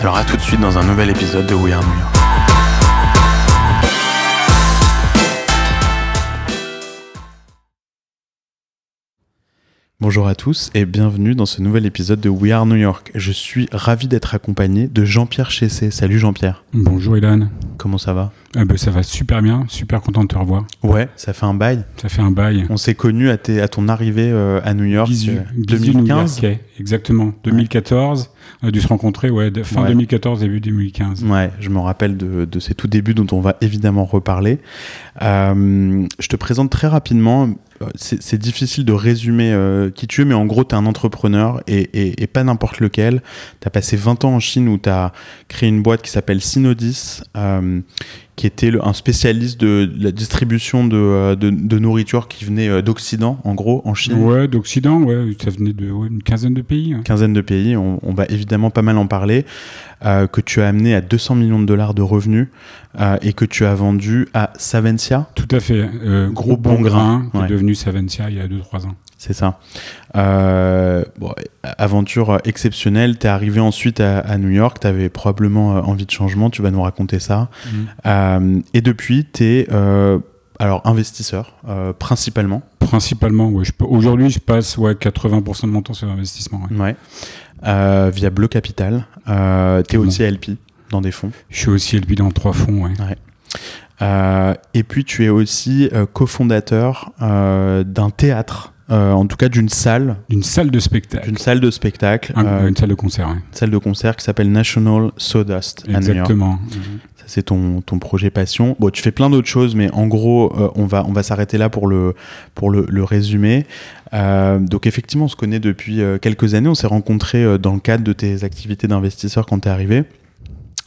Alors à tout de suite dans un nouvel épisode de We Are New York. Bonjour à tous et bienvenue dans ce nouvel épisode de We Are New York. Je suis ravi d'être accompagné de Jean-Pierre Chessé. Salut Jean-Pierre. Bonjour Ilan. Comment ça va? Ah bah, Ça va super bien, super content de te revoir. Ouais, ça fait un bail. Ça fait un bail. On s'est connus à, à, ton arrivée euh, à New York euh, 2015. exactement, 2014. On a dû se rencontrer ouais, fin 2014, début 2015. Ouais, je me rappelle de, de, ces tout débuts dont on va évidemment reparler. Euh, je te présente très rapidement c'est difficile de résumer euh, qui tu es, mais en gros, tu es un entrepreneur et, et, et pas n'importe lequel. Tu as passé 20 ans en Chine où tu as créé une boîte qui s'appelle Synodis, euh, qui était le, un spécialiste de la distribution de, euh, de, de nourriture qui venait euh, d'Occident, en gros, en Chine. Ouais, d'Occident, ouais, ça venait de ouais, une quinzaine de pays. Une quinzaine de pays, on, on, va évidemment pas mal en parler. Euh, que tu as amené à 200 millions de dollars de revenus euh, et que tu as vendu à Savencia. Tout à fait. Euh, gros bon grain, qui ouais. est devenu Savencia il y a 2-3 ans. C'est ça. Euh, bon, aventure exceptionnelle. Tu es arrivé ensuite à, à New York. Tu avais probablement envie de changement. Tu vas nous raconter ça. Mmh. Euh, et depuis, tu es alors investisseur, euh, principalement. Principalement, oui. Aujourd'hui, je passe ouais, 80% de mon temps sur l'investissement. Ouais. ouais. Euh, via Bleu Capital. Euh, tu es aussi LP dans des fonds. Je suis aussi LP dans trois fonds, ouais. ouais. Euh, et puis tu es aussi euh, cofondateur euh, d'un théâtre, en tout cas d'une salle. D'une salle de spectacle. D'une salle de spectacle. Un, une salle de concert, ouais. Une salle de concert qui s'appelle National Sawdust. Exactement. Ça, c'est ton, ton projet passion. Bon, tu fais plein d'autres choses, mais en gros, on va, on va s'arrêter là pour le, pour le, le résumer. Euh, donc effectivement, on se connaît depuis euh, quelques années. On s'est rencontrés euh, dans le cadre de tes activités d'investisseur quand tu es arrivé.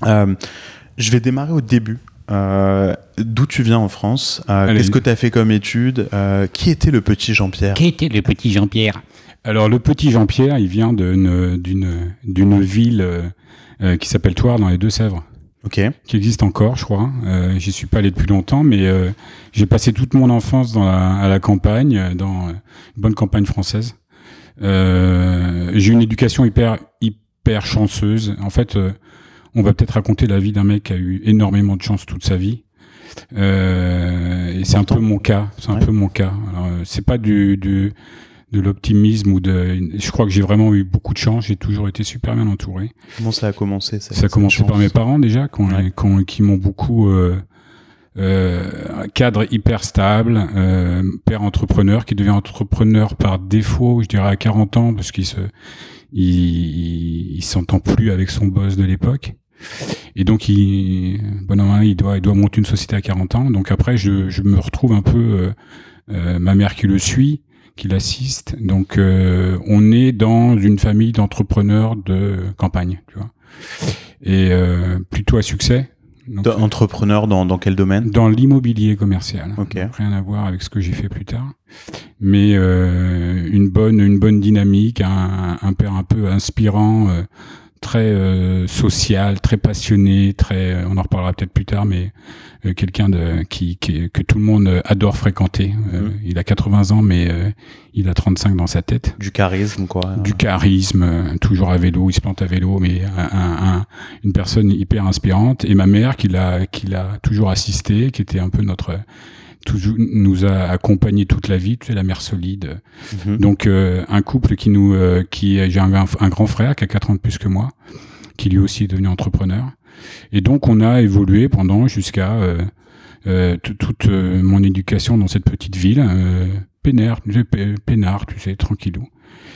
je vais démarrer au début. D'où tu viens en France Qu'est-ce que tu as fait comme études Qui était le petit Jean-Pierre? Qui était le petit Jean-Pierre? Alors le petit Jean-Pierre, il vient d'une ville qui s'appelle Toire dans les Deux-Sèvres. Okay. qui existe encore, je crois. Euh, J'y suis pas allé depuis longtemps, mais euh, j'ai passé toute mon enfance dans la, à la campagne, dans une bonne campagne française. Euh, j'ai une éducation hyper hyper chanceuse. En fait, euh, on va peut-être raconter la vie d'un mec qui a eu énormément de chance toute sa vie. Euh, et c'est un peu mon cas. C'est un Ouais. peu mon cas. Euh, C'est pas du, du de l'optimisme ou de. Je crois que j'ai vraiment eu beaucoup de chance. J'ai toujours été super bien entouré. Comment ça a commencé Ça, Ça a commencé par mes parents déjà, qui, Ouais. qui, qui m'ont beaucoup euh, euh, un cadre hyper stable, euh, père entrepreneur qui devient entrepreneur par défaut, je dirais à 40 ans, parce qu'il se, il, il s'entend plus avec son boss de l'époque. Et donc, il, bonhomme, il doit, il doit monter une société à 40 ans. Donc après, je, je me retrouve un peu, euh, euh, ma mère qui le suit, qui l'assiste. Donc, euh, on est dans une famille d'entrepreneurs de campagne, tu vois. Et euh, plutôt à succès. Donc, Entrepreneur dans, dans quel domaine? Dans l'immobilier commercial. Ok. Donc, rien à voir avec ce que j'ai fait plus tard. Mais euh, une bonne une bonne dynamique, un, un père un peu inspirant, euh, très euh, social, très passionné, très euh, on en reparlera peut-être plus tard, mais euh, quelqu'un de qui, qui que tout le monde adore fréquenter. Euh, Mhm. Il a 80 ans, mais il a 35 dans sa tête Du charisme, quoi. du charisme, toujours à vélo, il se plante à vélo, mais un, un- un- une personne hyper inspirante. Et ma mère qui l'a qui l'a toujours assisté, qui était un peu notre toujours nous a accompagné toute la vie, tu sais, la mère solide. Mhm. Donc euh, un couple qui nous euh, qui j'ai un, un grand frère qui a 4 ans de plus que moi, qui lui aussi est devenu entrepreneur. Et donc on a évolué pendant jusqu'à euh, tout- toute mon éducation dans cette petite ville. Peinard, tu sais, peinard, tu sais, tranquillou.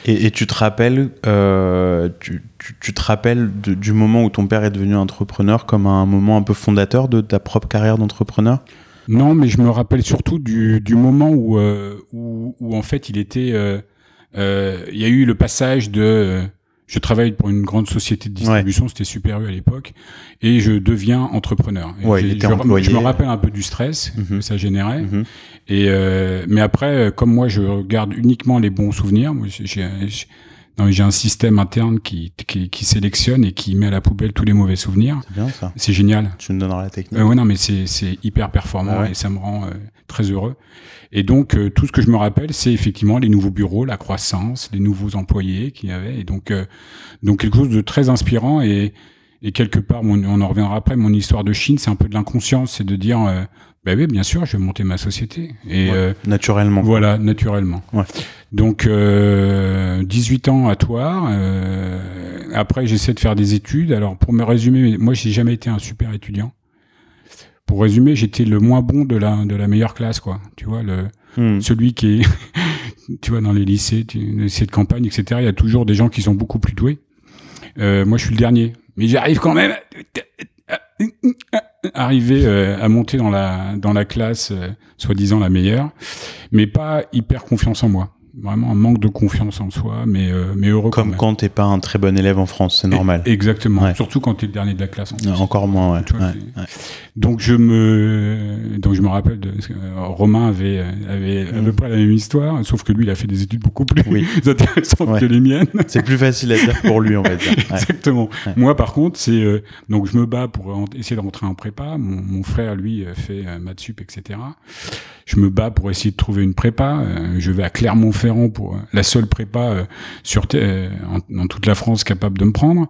Et, et tu te rappelles, euh, tu, tu- tu te rappelles de- du moment où ton père est devenu entrepreneur comme un moment un peu fondateur de ta propre carrière d'entrepreneur? Non, mais je me rappelle surtout du, du moment où, euh, où, où, en fait il était. euh, euh, Il y a eu le passage de. euh, je travaille pour une grande société de distribution, c'était Super U à l'époque, et je deviens entrepreneur. Et Ouais, il j'ai- était je, employé. je me rappelle un peu du stress Mhm. que ça générait. Mhm. Et euh, mais après, euh, comme moi, je garde uniquement les bons souvenirs. Moi, j'ai- non, j'ai un système interne qui, qui, qui sélectionne et qui met à la poubelle tous les mauvais souvenirs. C'est bien ça. C'est génial. Tu me donneras la technique. Euh, ouais, non, mais c'est c'est hyper performant Ah ouais. et ça me rend euh, très heureux. Et donc, euh, tout ce que je me rappelle, c'est effectivement les nouveaux bureaux, la croissance, les nouveaux employés qu'il y avait. Et donc, euh, donc quelque chose de très inspirant et, et quelque part, mon- on en reviendra après, mon histoire de Chine, c'est un peu de l'inconscience, c'est de dire, euh, bah oui, bien sûr, je vais monter ma société. Et Ouais, euh, Naturellement. voilà, naturellement. Ouais. Donc, euh, 18 ans à Toire. euh, après, j'essaie de faire des études. Alors, pour me résumer, moi, j'ai jamais été un super étudiant. Pour résumer, j'étais le moins bon de la, de la meilleure classe, quoi. Tu vois, le, Hmm. celui qui est, tu vois, dans les lycées, tu- les lycées de campagne, etc., il y a toujours des gens qui sont beaucoup plus doués. Euh, moi, je suis le dernier. Mais j'arrive quand même à arriver euh, à monter dans la, dans la classe, euh, soi-disant la meilleure, mais pas hyper confiance en moi. Vraiment un manque de confiance en soi, mais, euh, mais heureux Comme quand t'es pas un très bon élève en France, c'est normal. Exactement. Ouais. Surtout quand tu es le dernier de la classe. En plus. Encore moins, ouais. Tu vois, Ouais. Donc je me donc je me rappelle de euh, Romain avait euh, avait à peu Mm. près la même histoire sauf que lui il a fait des études beaucoup plus Oui. intéressantes que les miennes. C'est plus facile à dire pour lui, on va dire. Exactement. Moi par contre c'est euh, donc je me bats pour essayer de rentrer en prépa. Mon, mon frère lui fait maths sup etc. Je me bats pour essayer de trouver une prépa. Je vais à Clermont-Ferrand pour euh, la seule prépa euh, sur euh, en, dans toute la France capable de me prendre.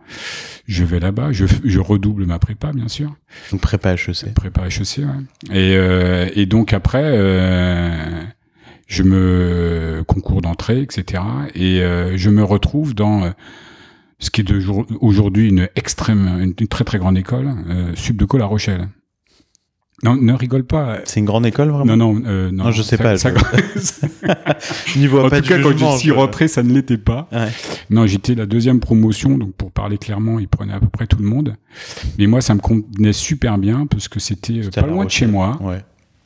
Je vais là-bas. Je, redouble ma prépa bien sûr. Donc prépa HEC. Prépa HEC, ouais. Et, et donc après, je me concours d'entrée, etc. Et euh, je me retrouve dans euh, ce qui est de jour- aujourd'hui une extrême, une, une très très grande école, euh, Subdeco La Rochelle. Non, ne rigole pas. C'est une grande école, vraiment Non, non, euh, non. Non, je sais ça- pas, ça- vois en pas tout cas, quand jugement, suis je- rentré, ça ne l'était pas. Ouais. Non, j'étais la deuxième promotion, donc pour parler clairement, ils prenaient à peu près tout le monde. Mais moi, ça me convenait super bien parce que c'était euh, pas loin de chez moi. Ouais.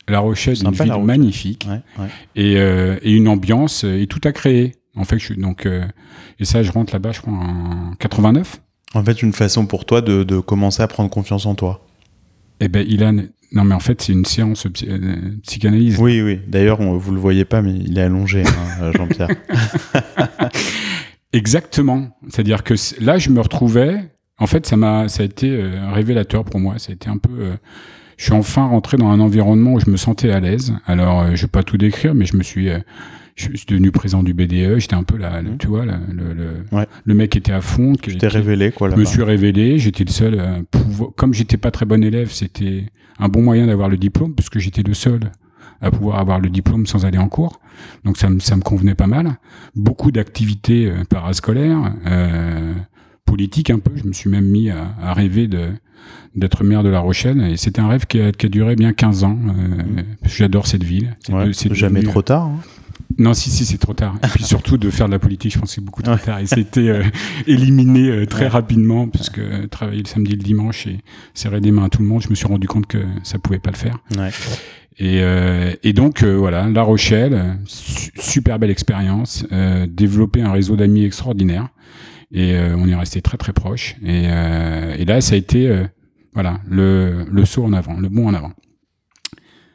La Rochelle, une ville Rochelle. magnifique Ouais, ouais. et, euh, et une ambiance et tout à créer. En fait, je suis donc euh, et ça, je rentre là-bas, je crois en 89. En fait, une façon pour toi de, de commencer à prendre confiance en toi. Et ben, Ilan, non mais en fait, c'est une séance psy- euh, psychanalyse. Oui, oui. D'ailleurs, vous le voyez pas, mais il est allongé, hein, Jean-Pierre. Exactement. C'est-à-dire que là, je me retrouvais. En fait, ça m'a, ça a été euh, révélateur pour moi. Ça a été un peu. euh, je suis enfin rentré dans un environnement où je me sentais à l'aise. Alors, euh, je vais pas tout décrire, mais je me suis, euh, je suis devenu président du BDE. J'étais un peu là, Mhm. tu vois, la- le, le, Ouais. le mec était à fond. qui- qui- révélé, quoi, Je me suis révélé, j'étais le seul. à pouvoir- Comme j'étais pas très bon élève, c'était un bon moyen d'avoir le diplôme, puisque j'étais le seul à pouvoir avoir le diplôme sans aller en cours. Donc ça me, ça me convenait pas mal. Beaucoup d'activités euh, parascolaires, euh, politiques un peu. Je me suis même mis à, à rêver de d'être maire de La Rochelle. Et c'était un rêve qui a, qui a duré bien 15 ans. Euh, parce que J'adore cette ville. C'est Ouais, de- jamais devenu- trop tard. hein. Non, si, si, c'est trop tard. Et puis surtout de faire de la politique, je pense que c'est beaucoup trop tard. Et c'était euh, éliminé euh, très Ouais. rapidement, puisque euh, travailler le samedi et le dimanche et serrer des mains à tout le monde, je me suis rendu compte que ça pouvait pas le faire. Ouais. Et, euh, et donc, euh, voilà, La Rochelle, su- super belle expérience, euh, développer un réseau d'amis extraordinaire. Et euh, on est resté très très proches. Et, euh, et là, ça a été euh, voilà, le, le saut en avant, le bond en avant.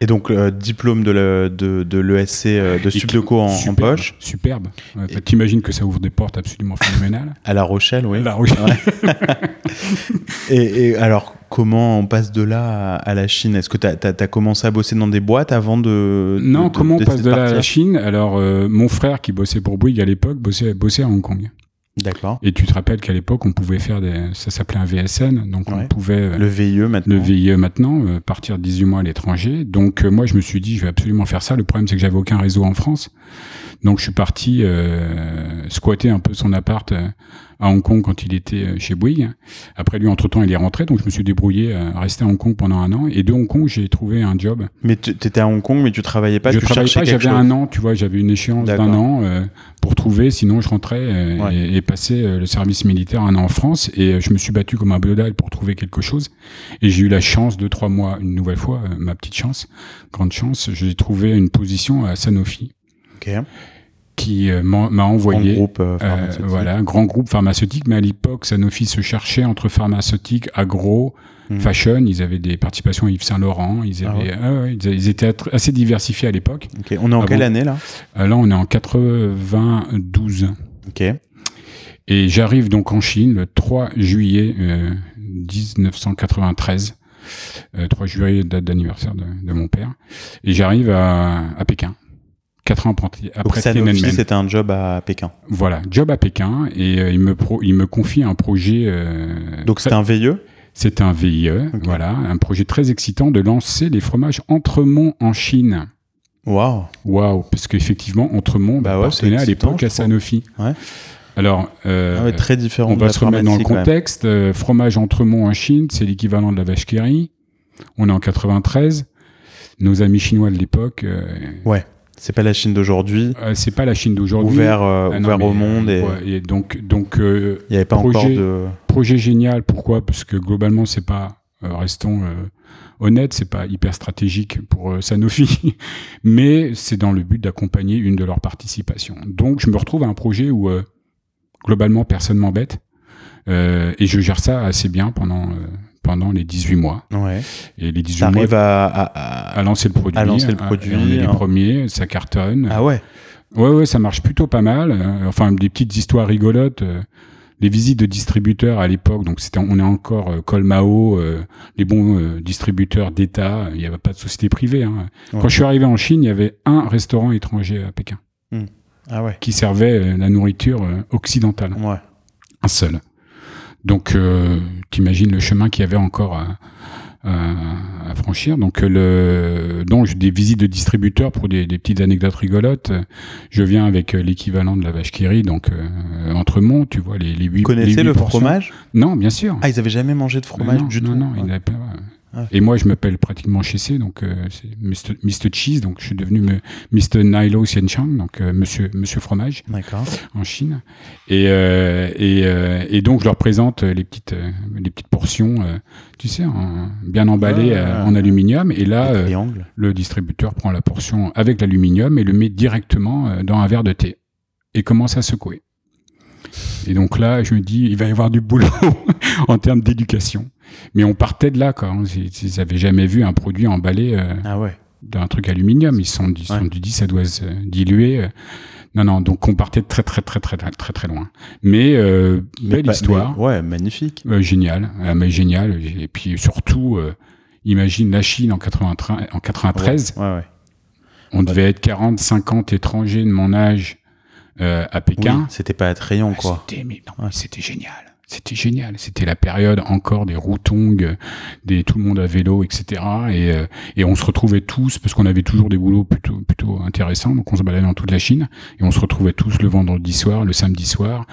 Et donc, euh, diplôme de l'ESC de, de, l'ESC, euh, de Subdeco en, en poche, Superbe. Ouais, T'imagines que ça ouvre des portes absolument phénoménales. à La Rochelle, oui. La Rochelle. Et, et alors, comment on passe de là à, à la Chine? Est-ce que tu as, commencé à bosser dans des boîtes avant de. Non, de- comment on passe de là à la Chine? Alors, euh, mon frère qui bossait pour Bouygues à l'époque bossait, bossait à Hong Kong. D'accord. Et tu te rappelles qu'à l'époque, on pouvait faire des. Ça s'appelait un VSN, donc on pouvait. euh, Le VIE maintenant. le VIE maintenant, euh, partir 18 mois à l'étranger. Donc euh, moi, je me suis dit, je vais absolument faire ça. Le problème, c'est que j'avais aucun réseau en France. Donc je suis parti euh, squatter un peu son appart euh, à Hong Kong quand il était euh, chez Bouygues. Après lui, entre-temps, il est rentré, donc je me suis débrouillé à rester à Hong Kong pendant un an. Et de Hong Kong, j'ai trouvé un job. Mais tu étais à Hong Kong, mais tu travaillais pas Je tu travaillais pas, j'avais un an, tu vois, j'avais une échéance d'un an euh, pour trouver, sinon je rentrais euh, Ouais. et, et passais euh, le service militaire un an en France. Et euh, je me suis battu comme un bedal pour trouver quelque chose. Et j'ai eu la chance de trois mois, une nouvelle fois, euh, ma petite chance, grande chance, j'ai trouvé une position à Sanofi Qui euh, m'a m'a En envoyé. groupe euh, Euh, voilà, grand groupe pharmaceutique, mais à l'époque, Sanofi se cherchait entre pharmaceutique, agro, Mhm. fashion. Ils avaient des participations à Yves Saint Laurent. Ils Ah avaient, ah ouais, ils, ils étaient assez diversifiés à l'époque. On est en Ah quelle bon année là? Là, on est en 92. Ok. Et j'arrive donc en Chine le 3 juillet euh, 1993. Euh, 3 juillet, date d'anniversaire de, de mon père. Et j'arrive à, à Pékin. Quatre ans après, après Sanofi, c'était un job à Pékin. Voilà, job à Pékin. Et euh, il, me pro, il me confie un projet. euh, Donc c'était un VIE c'est un VIE, Ok. voilà, un projet très excitant de lancer les fromages Entremont en Chine. Waouh. Waouh, parce qu'effectivement, Entremont Bah ouais, appartenait c'est à l'époque à. Sanofi. Ouais. Alors, euh, Ah ouais, très différent. on va se remettre dans le contexte. Fromage Entremont en Chine, c'est l'équivalent de la vache rit. On est en 93. Nos amis chinois de l'époque, euh, C'est pas la Chine d'aujourd'hui. euh, c'est pas la Chine d'aujourd'hui. Ouvert, euh, Ah non, ouvert mais, au monde et ouais, et donc, donc euh, il n'y avait pas encore de. projet génial. Pourquoi? Parce que globalement, c'est pas, restons honnêtes, c'est pas hyper stratégique pour Sanofi, mais c'est dans le but d'accompagner une de leurs participations. Donc, je me retrouve à un projet où globalement personne m'embête et je gère ça assez bien pendant pendant les 18 mois. Ouais. Et les 18 mois à, à, à- lancer le produit, à lancer le à- produit, on est les hein. premiers, ça cartonne. Ah ouais. Ouais, ouais, ça marche plutôt pas mal. Euh, Enfin, des petites histoires rigolotes. euh, les visites de distributeurs à l'époque, donc c'était, on est encore euh, Colmao, euh, les bons euh, distributeurs d'État. Il n'y avait pas de société privée. hein. Ouais. Quand je suis arrivé en Chine, il y avait un restaurant étranger à Pékin Ah ouais. qui servait la nourriture occidentale, Ouais. un seul. Donc, euh, t'imagines le chemin qu'il y avait encore à, franchir. Donc, le, donc des visites de distributeurs pour des, des petites anecdotes rigolotes. Je viens avec euh, l'équivalent de la vache qui rit, donc euh, Entremont, tu vois, les, les 8 Vous connaissez le fromage? Non, bien sûr. Ah, ils avaient jamais mangé de fromage non, du non, tout. non, Ouais. n'avait pas. Ah. Et moi, je m'appelle pratiquement Chessé, donc euh, c'est Mr. Mr. Cheese, donc je suis devenu me- Mr. Nilo Xianchang, donc euh, Monsieur Monsieur Fromage en Chine. Et, euh, et, euh, et donc, je leur présente les petites, euh, les petites portions, euh, tu sais, en- bien emballées euh, ouais, en aluminium. Et là, euh, le distributeur prend la portion avec l'aluminium et le met directement euh, dans un verre de thé et commence à secouer? Et donc là, je me dis, il va y avoir du boulot en termes d'éducation. Mais on partait de là, quoi. Ils ils avaient jamais vu un produit emballé euh, Ah ouais. d'un truc aluminium. Ils se sont ils sont Ouais. dit, ça doit se diluer. euh. Non, non, donc on partait de très, très, très, très, très, très, très loin. Mais euh, Mais belle pas- histoire. mais- ouais, magnifique. Euh, génial, Ah, mais génial. Et puis surtout, imagine la Chine en, 93, en 93. Ouais, ouais. On devait être 40, 50 étrangers de mon âge à Oui, Pékin. c'était pas attrayant, Ah, quoi. C'était, mais non, c'était génial. C'était génial. C'était la période encore des routongs, des tout le monde à vélo, etc. Et, euh, et on se retrouvait tous parce qu'on avait toujours des boulots plutôt plutôt intéressants. Donc on se baladait dans toute la Chine et on se retrouvait tous le vendredi soir, le samedi soir.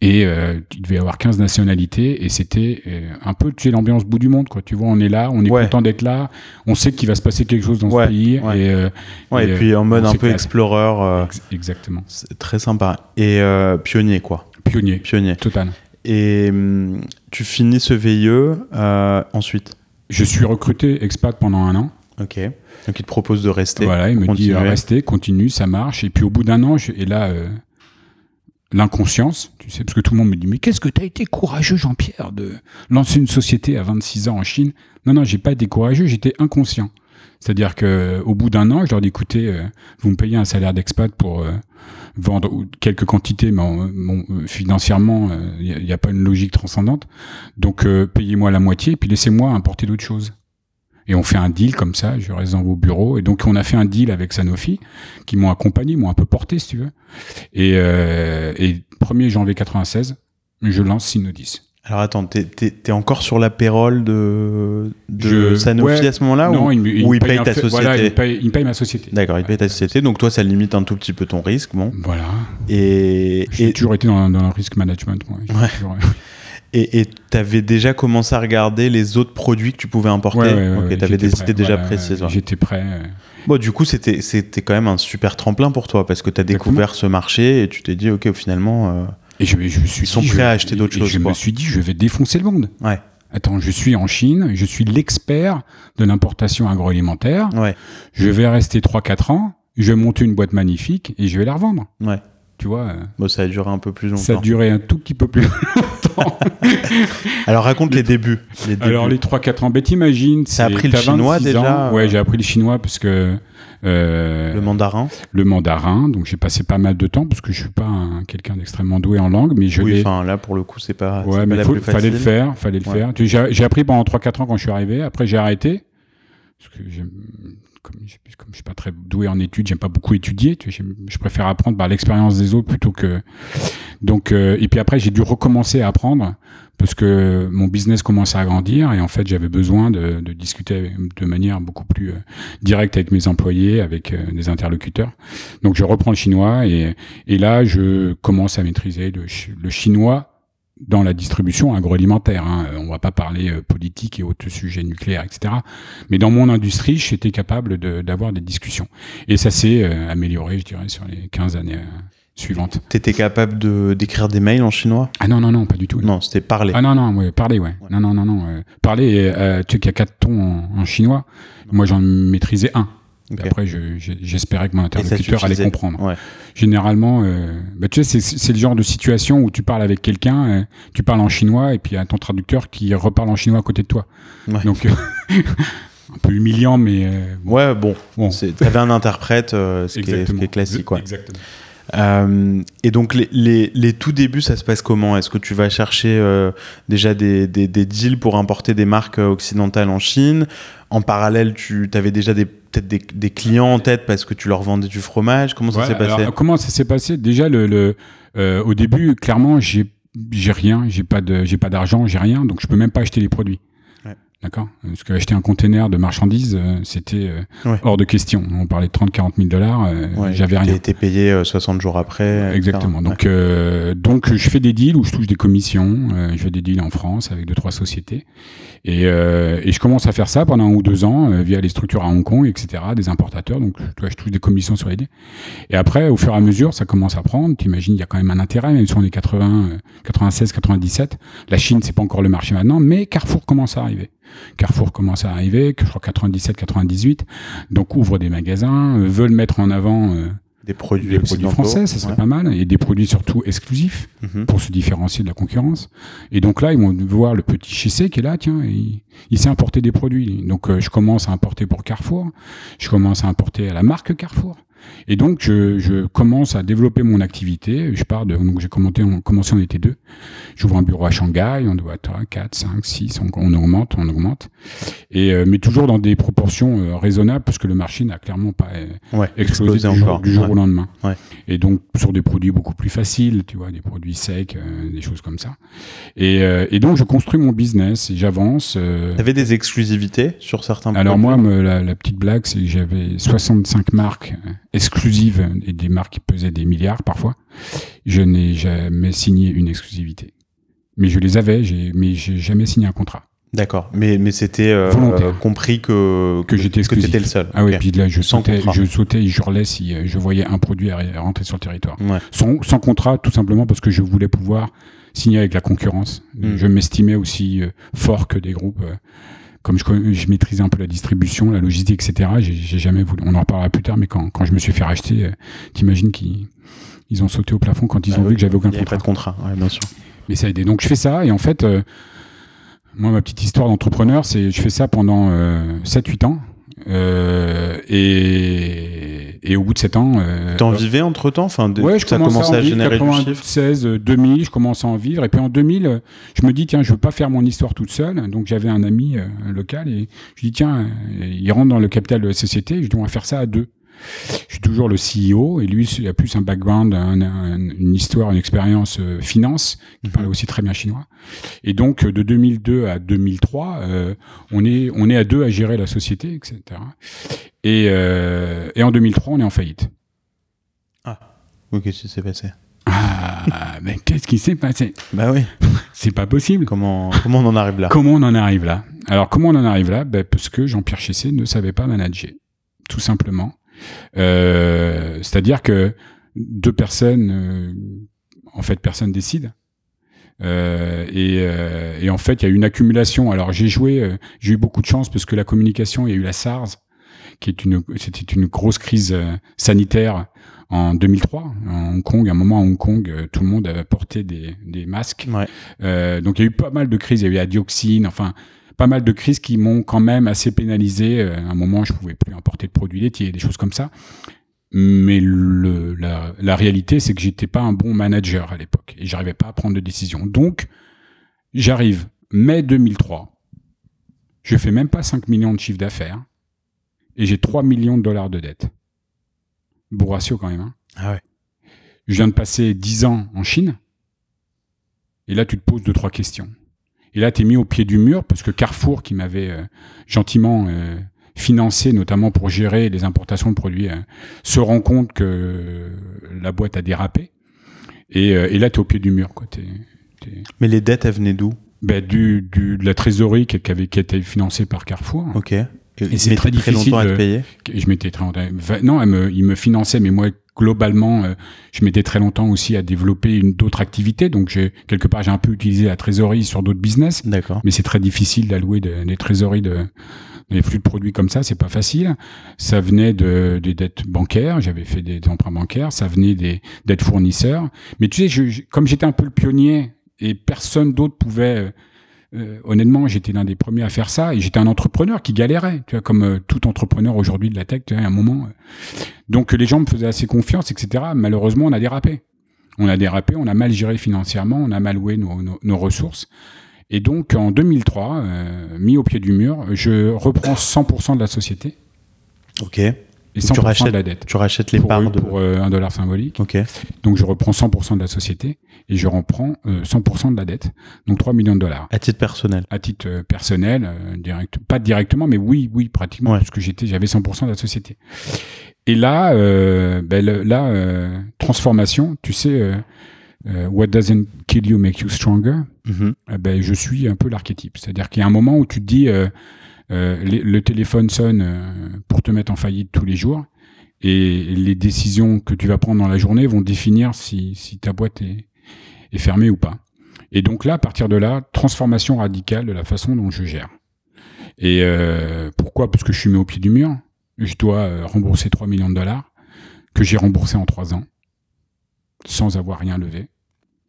Et euh, il devait y avoir 15 nationalités et c'était euh, un peu tu sais l'ambiance bout du monde quoi. Tu vois, on est là, on est Ouais. content d'être là. On sait qu'il va se passer quelque chose dans Ouais, ce pays ouais. et, euh, Ouais, et, Et, puis en mode un peu explorer, ex- exactement. c'est très sympa. Et pionnier, quoi. Pionnier, Pionnier. total. Et hum, tu finis ce VIE euh, ensuite? Je suis recruté expat pendant un an. Ok. Donc il te propose de rester. Voilà, il me dit continuer. euh, restez, continue, ça marche. Et puis au bout d'un an, je- et là, euh, l'inconscience, tu sais, parce que tout le monde me dit mais qu'est-ce que t'as été courageux, Jean-Pierre, de lancer une société à 26 ans en Chine? Non, non, j'ai pas été courageux, j'étais inconscient. C'est-à-dire que au bout d'un an, je leur dis écoutez, euh, vous me payez un salaire d'expat pour vendre quelques quantités, mais euh, financièrement, il n'y a, pas une logique transcendante. Donc euh, payez-moi la moitié, puis laissez-moi importer d'autres choses. Et on fait un deal comme ça, je reste dans vos bureaux. Et donc on a fait un deal avec Sanofi, qui m'ont accompagné, m'ont un peu porté, si tu veux. Et, euh, et 1er janvier 96, je lance Synodis. Alors attends, t'es, t'es- t'es encore sur la payroll de, de Je- Sanofi ouais. à ce moment-là non, ou, il, me- il ou me il paye ta société Voilà, il paye, il me paye ma société. D'accord, il paye ta société, donc toi ça limite un tout petit peu ton risque, bon. Voilà. Et J'ai et toujours été dans, dans le risk management. Moi. Ouais. toujours- et t'avais déjà commencé à regarder les autres produits que tu pouvais importer. Ouais, ouais, ouais, ok, des prêt, idées déjà voilà, précises. J'étais prêt. Bon, du coup, c'était c'était quand même un super tremplin pour toi parce que t'as découvert ce marché et tu t'es dit, ok, finalement, euh, Et je, je me suis Ils sont dit, prêts je- à acheter d'autres choses, Je quoi. me suis dit, je vais défoncer le monde. ouais, Attends, je suis en Chine, je suis l'expert de l'importation agroalimentaire. ouais, Je vais rester 3-4 ans, je vais monter une boîte magnifique et je vais la revendre. ouais. Tu vois, euh, Bon, ça a duré un peu plus longtemps. ça a duré un tout petit peu plus longtemps. Alors raconte les débuts. Les débuts. Alors les 3-4 ans, ben t'imagines, T'as c'est- appris le chinois 26 déjà, ans. Ouais, euh j'ai appris le chinois parce que euh, le mandarin. le mandarin, donc j'ai passé pas mal de temps parce que je suis pas un- quelqu'un d'extrêmement doué en langue, mais je Oui, enfin là pour le coup, c'est pas, Ouais, pas mais la plus fallait le faire, fallait le Ouais. faire. J'ai j'ai appris pendant 3-4 ans quand je suis arrivé. Après, j'ai arrêté. Parce que comme, je- comme je suis pas très doué en études, j'aime pas beaucoup étudier. Tu je préfère apprendre par l'expérience des autres plutôt que. Donc, euh, et puis après, j'ai dû recommencer à apprendre parce que mon business commençait à grandir et en fait, j'avais besoin de, de discuter de manière beaucoup plus euh, directe avec mes employés, avec euh, des interlocuteurs. Donc, je reprends le chinois et, et là, je commence à maîtriser le, chi- le chinois dans la distribution agroalimentaire. Hein. Euh, On va pas parler politique et autres sujets nucléaires, etc. Mais dans mon industrie, j'étais capable d'avoir des discussions. Et ça s'est amélioré, je dirais, sur les 15 années euh, suivantes. T'étais capable de d'écrire des mails en chinois? Ah non, non, non, pas du tout. Non, c'était parler. Ah non, non, ouais, parler, ouais. Non, non, non, non. euh, parler, euh, tu sais qu'il y a quatre tons en, en chinois. Moi, j'en maîtrisais un. Ok. Et Après, je- je- j'espérais que mon interlocuteur allait comprendre. Ouais. Généralement, euh, bah, tu sais, c'est- le genre de situation où tu parles avec quelqu'un, euh, tu parles en chinois, et puis il y a ton traducteur qui reparle en chinois à côté de toi. Ouais. Donc, euh, un peu humiliant, mais euh. Ouais, bon. Bon. C'est- T'avais un interprète, euh, ce, qui est, ce qui est classique, quoi. Exactement. Euh, et donc les, les, les tout débuts, ça se passe comment? Est-ce que tu vas chercher euh, déjà des, des, des deals pour importer des marques euh, occidentales en Chine? En parallèle, tu avais déjà des- peut-être des, des clients en tête parce que tu leur vendais du fromage? Comment ça Ouais, s'est passé? comment ça s'est passé? Déjà, le, le, euh, au début, clairement, j'ai j'ai rien, j'ai pas de, j'ai pas d'argent, j'ai rien, donc je peux même pas acheter les produits. Ouais. D'accord Parce que acheter un container de marchandises, euh, c'était euh, Ouais. hors de question. On parlait de 30-40 000 dollars, euh, Ouais, j'avais rien. été payé euh, 60 jours après. Exactement. Donc, euh, donc, je fais des deals où je touche des commissions. euh, je fais des deals en France avec deux trois sociétés, et, euh, et je commence à faire ça pendant un ou deux ans euh, via les structures à Hong Kong, etc., des importateurs. Donc, tu vois, je touche des commissions sur les deals. Et après, au fur et à mesure, ça commence à prendre. T'imagines, il y a quand même un intérêt, même si on est 80, euh, 96, 97. La Chine, c'est pas encore le marché maintenant, mais Carrefour commence à arriver. Carrefour commence à arriver, je crois 97, 98. Donc, ouvre des magasins, euh, veulent mettre en avant euh, Des produits, des produits occidentaux. français, ça serait Ouais. pas mal, et des produits surtout exclusifs Mhm. pour se différencier de la concurrence. Et donc là, ils vont voir le petit Chessé qui est là, tiens, et il, il sait importer des produits. Donc euh, je commence à importer pour Carrefour, je commence à importer à la marque Carrefour. Et donc je, je commence à développer mon activité. Je pars de, donc j'ai commencé, on, commencé, on était deux. J'ouvre un bureau à Shanghai, on doit être à 4, 5, 6, on, on augmente, on augmente. Et, euh, mais toujours dans des proportions euh, raisonnables, parce que le marché n'a clairement pas euh, Ouais, explosé explosé du jour, encore. du jour Ouais. au lendemain. Ouais. Et donc sur des produits beaucoup plus faciles, tu vois, des produits secs, euh, des choses comme ça. Et, euh, et donc je construis mon business et j'avance. euh, T'avais des exclusivités sur certains alors produits moi, me- la, la petite blague, c'est que j'avais 65 marques euh, exclusives et des marques qui pesaient des milliards parfois. Je n'ai jamais signé une exclusivité. Mais je les avais, mais j'ai jamais signé un contrat. D'accord, mais, mais c'était euh, euh, compris que, Que j'étais exclusif. t'étais le seul. Ah oui, Ok. puis là, je sautais, je sautais et je hurlais si euh, je voyais un produit rentrer sur le territoire. Ouais. Sans, sans contrat, tout simplement parce que je voulais pouvoir signer avec la concurrence. Mm. Je m'estimais aussi euh, fort que des groupes. Comme je, maîtrisais un peu la distribution, la logistique, etc., j'ai jamais voulu. On en reparlera plus tard, mais quand, quand je me suis fait racheter, euh, t'imagines qu'ils ils ont sauté au plafond quand ils Ah ont oui, vu que j'avais aucun contrat. pas de contrat, ouais, bien sûr. Mais ça a aidé. Donc je fais ça et en fait, euh, moi ma petite histoire d'entrepreneur, c'est je fais ça pendant euh, 7-8 ans. Euh, et, et au bout de 7 ans, euh, T'en vivais entre temps enfin, de- Ouais, je Ça commençait à, à générer du chiffre? 96, euh, 2000, je commence à en vivre. Et puis en 2000, euh, je me dis, tiens, je veux pas faire mon histoire toute seule. Donc j'avais un ami euh, local et je dis, tiens, euh, il rentre dans le capital de la société. Je va faire ça à deux. Je suis toujours le CEO et lui, il a plus un background, une histoire, une expérience euh, finance. Il parlait aussi très bien chinois. Et donc, de 2002 à 2003, euh, on est on est à deux à gérer la société, etc. Et, euh, et en 2003, on est en faillite. Ah, qu'est-ce qui s'est passé? Ah, mais qu'est-ce qui s'est passé? Bah oui. C'est pas possible. Comment, comment on en arrive là? Comment on en arrive là? Alors, comment on en arrive là? Ben, Parce que Jean-Pierre Chessé ne savait pas manager, tout simplement. Euh, c'est-à-dire que deux personnes, euh, en fait, personne décide. Euh, et, et, en fait, il y a eu une accumulation. Alors, j'ai joué, j'ai eu beaucoup de chance parce que la communication, il y a eu la SARS, qui est une, c'était une grosse crise sanitaire en 2003 en Hong Kong. À un moment à Hong Kong, tout le monde avait porté des, des masques. Ouais. donc, il y a eu pas mal de crises. Il y a eu la dioxine. Enfin, pas mal de crises qui m'ont quand même assez pénalisé. Euh, à un moment, je pouvais plus importer de produits laitiers, des choses comme ça. Mais le, la, la, réalité, c'est que j'étais pas un bon manager à l'époque et j'arrivais pas à prendre de décision. Donc, j'arrive mai 2003. Je fais même pas 5 millions de chiffre d'affaires et j'ai 3 millions de dollars de dette. Beau ratio quand même. Hein ah ouais. Je viens de passer 10 ans en Chine. Et là, tu te poses deux, trois questions. Et là, tu es mis au pied du mur parce que Carrefour, qui m'avait euh, gentiment euh, financé, notamment pour gérer les importations de produits, euh, se rend compte que la boîte a dérapé. Et, et là, tu es au pied du mur. Quoi. Mais les dettes, elles venaient d'où? Ben, du, du, de la trésorerie qui, avait, qui était financée par Carrefour. Ok. Et, c'est très difficile. longtemps à te payer? Je m'étais très longtemps. Non, elle me, il me finançait, mais moi, globalement, euh, je m'étais très longtemps aussi à développer une d'autres activités. Donc, j'ai quelque part, j'ai un peu utilisé la trésorerie sur d'autres business. D'accord. Mais c'est très difficile d'allouer des trésoreries de des flux de produits comme ça, c'est pas facile. Ça venait de des dettes bancaires, j'avais fait des, emprunts bancaires, ça venait des dettes fournisseurs. Mais tu sais, je, comme j'étais un peu le pionnier et personne d'autre pouvait euh, honnêtement, j'étais l'un des premiers à faire ça et j'étais un entrepreneur qui galérait, tu vois, comme euh, tout entrepreneur aujourd'hui de la tech, tu vois, à un moment. Euh. Donc les gens me faisaient assez confiance, etc. Malheureusement, on a dérapé. On a dérapé, on a mal géré financièrement, on a mal loué nos, nos, ressources. Et donc en 2003, mis au pied du mur, je reprends 100% de la société. Ok. Et 100% tu rachètes, de la dette. Tu rachètes les parts de... Pour un dollar symbolique. Ok. Donc je reprends 100% de la société et je reprends 100% de la dette, donc 3 millions de dollars. À titre personnel À titre euh, personnel, euh, direct, pas directement, mais oui, oui, pratiquement, parce que j'étais, j'avais 100% de la société. Et là, euh, ben, là, euh, transformation, tu sais, euh, what doesn't kill you make you stronger. Mm-hmm. Ben, je suis un peu l'archétype, c'est-à-dire qu'il y a un moment où tu te dis, le téléphone sonne pour te mettre en faillite tous les jours et les décisions que tu vas prendre dans la journée vont définir si, ta boîte est, est fermé ou pas. Et donc là, à partir de là, transformation radicale de la façon dont je gère. Et euh, pourquoi? Parce que je suis mis au pied du mur. Je dois euh, rembourser 3 millions de dollars que j'ai remboursé en 3 ans sans avoir rien levé.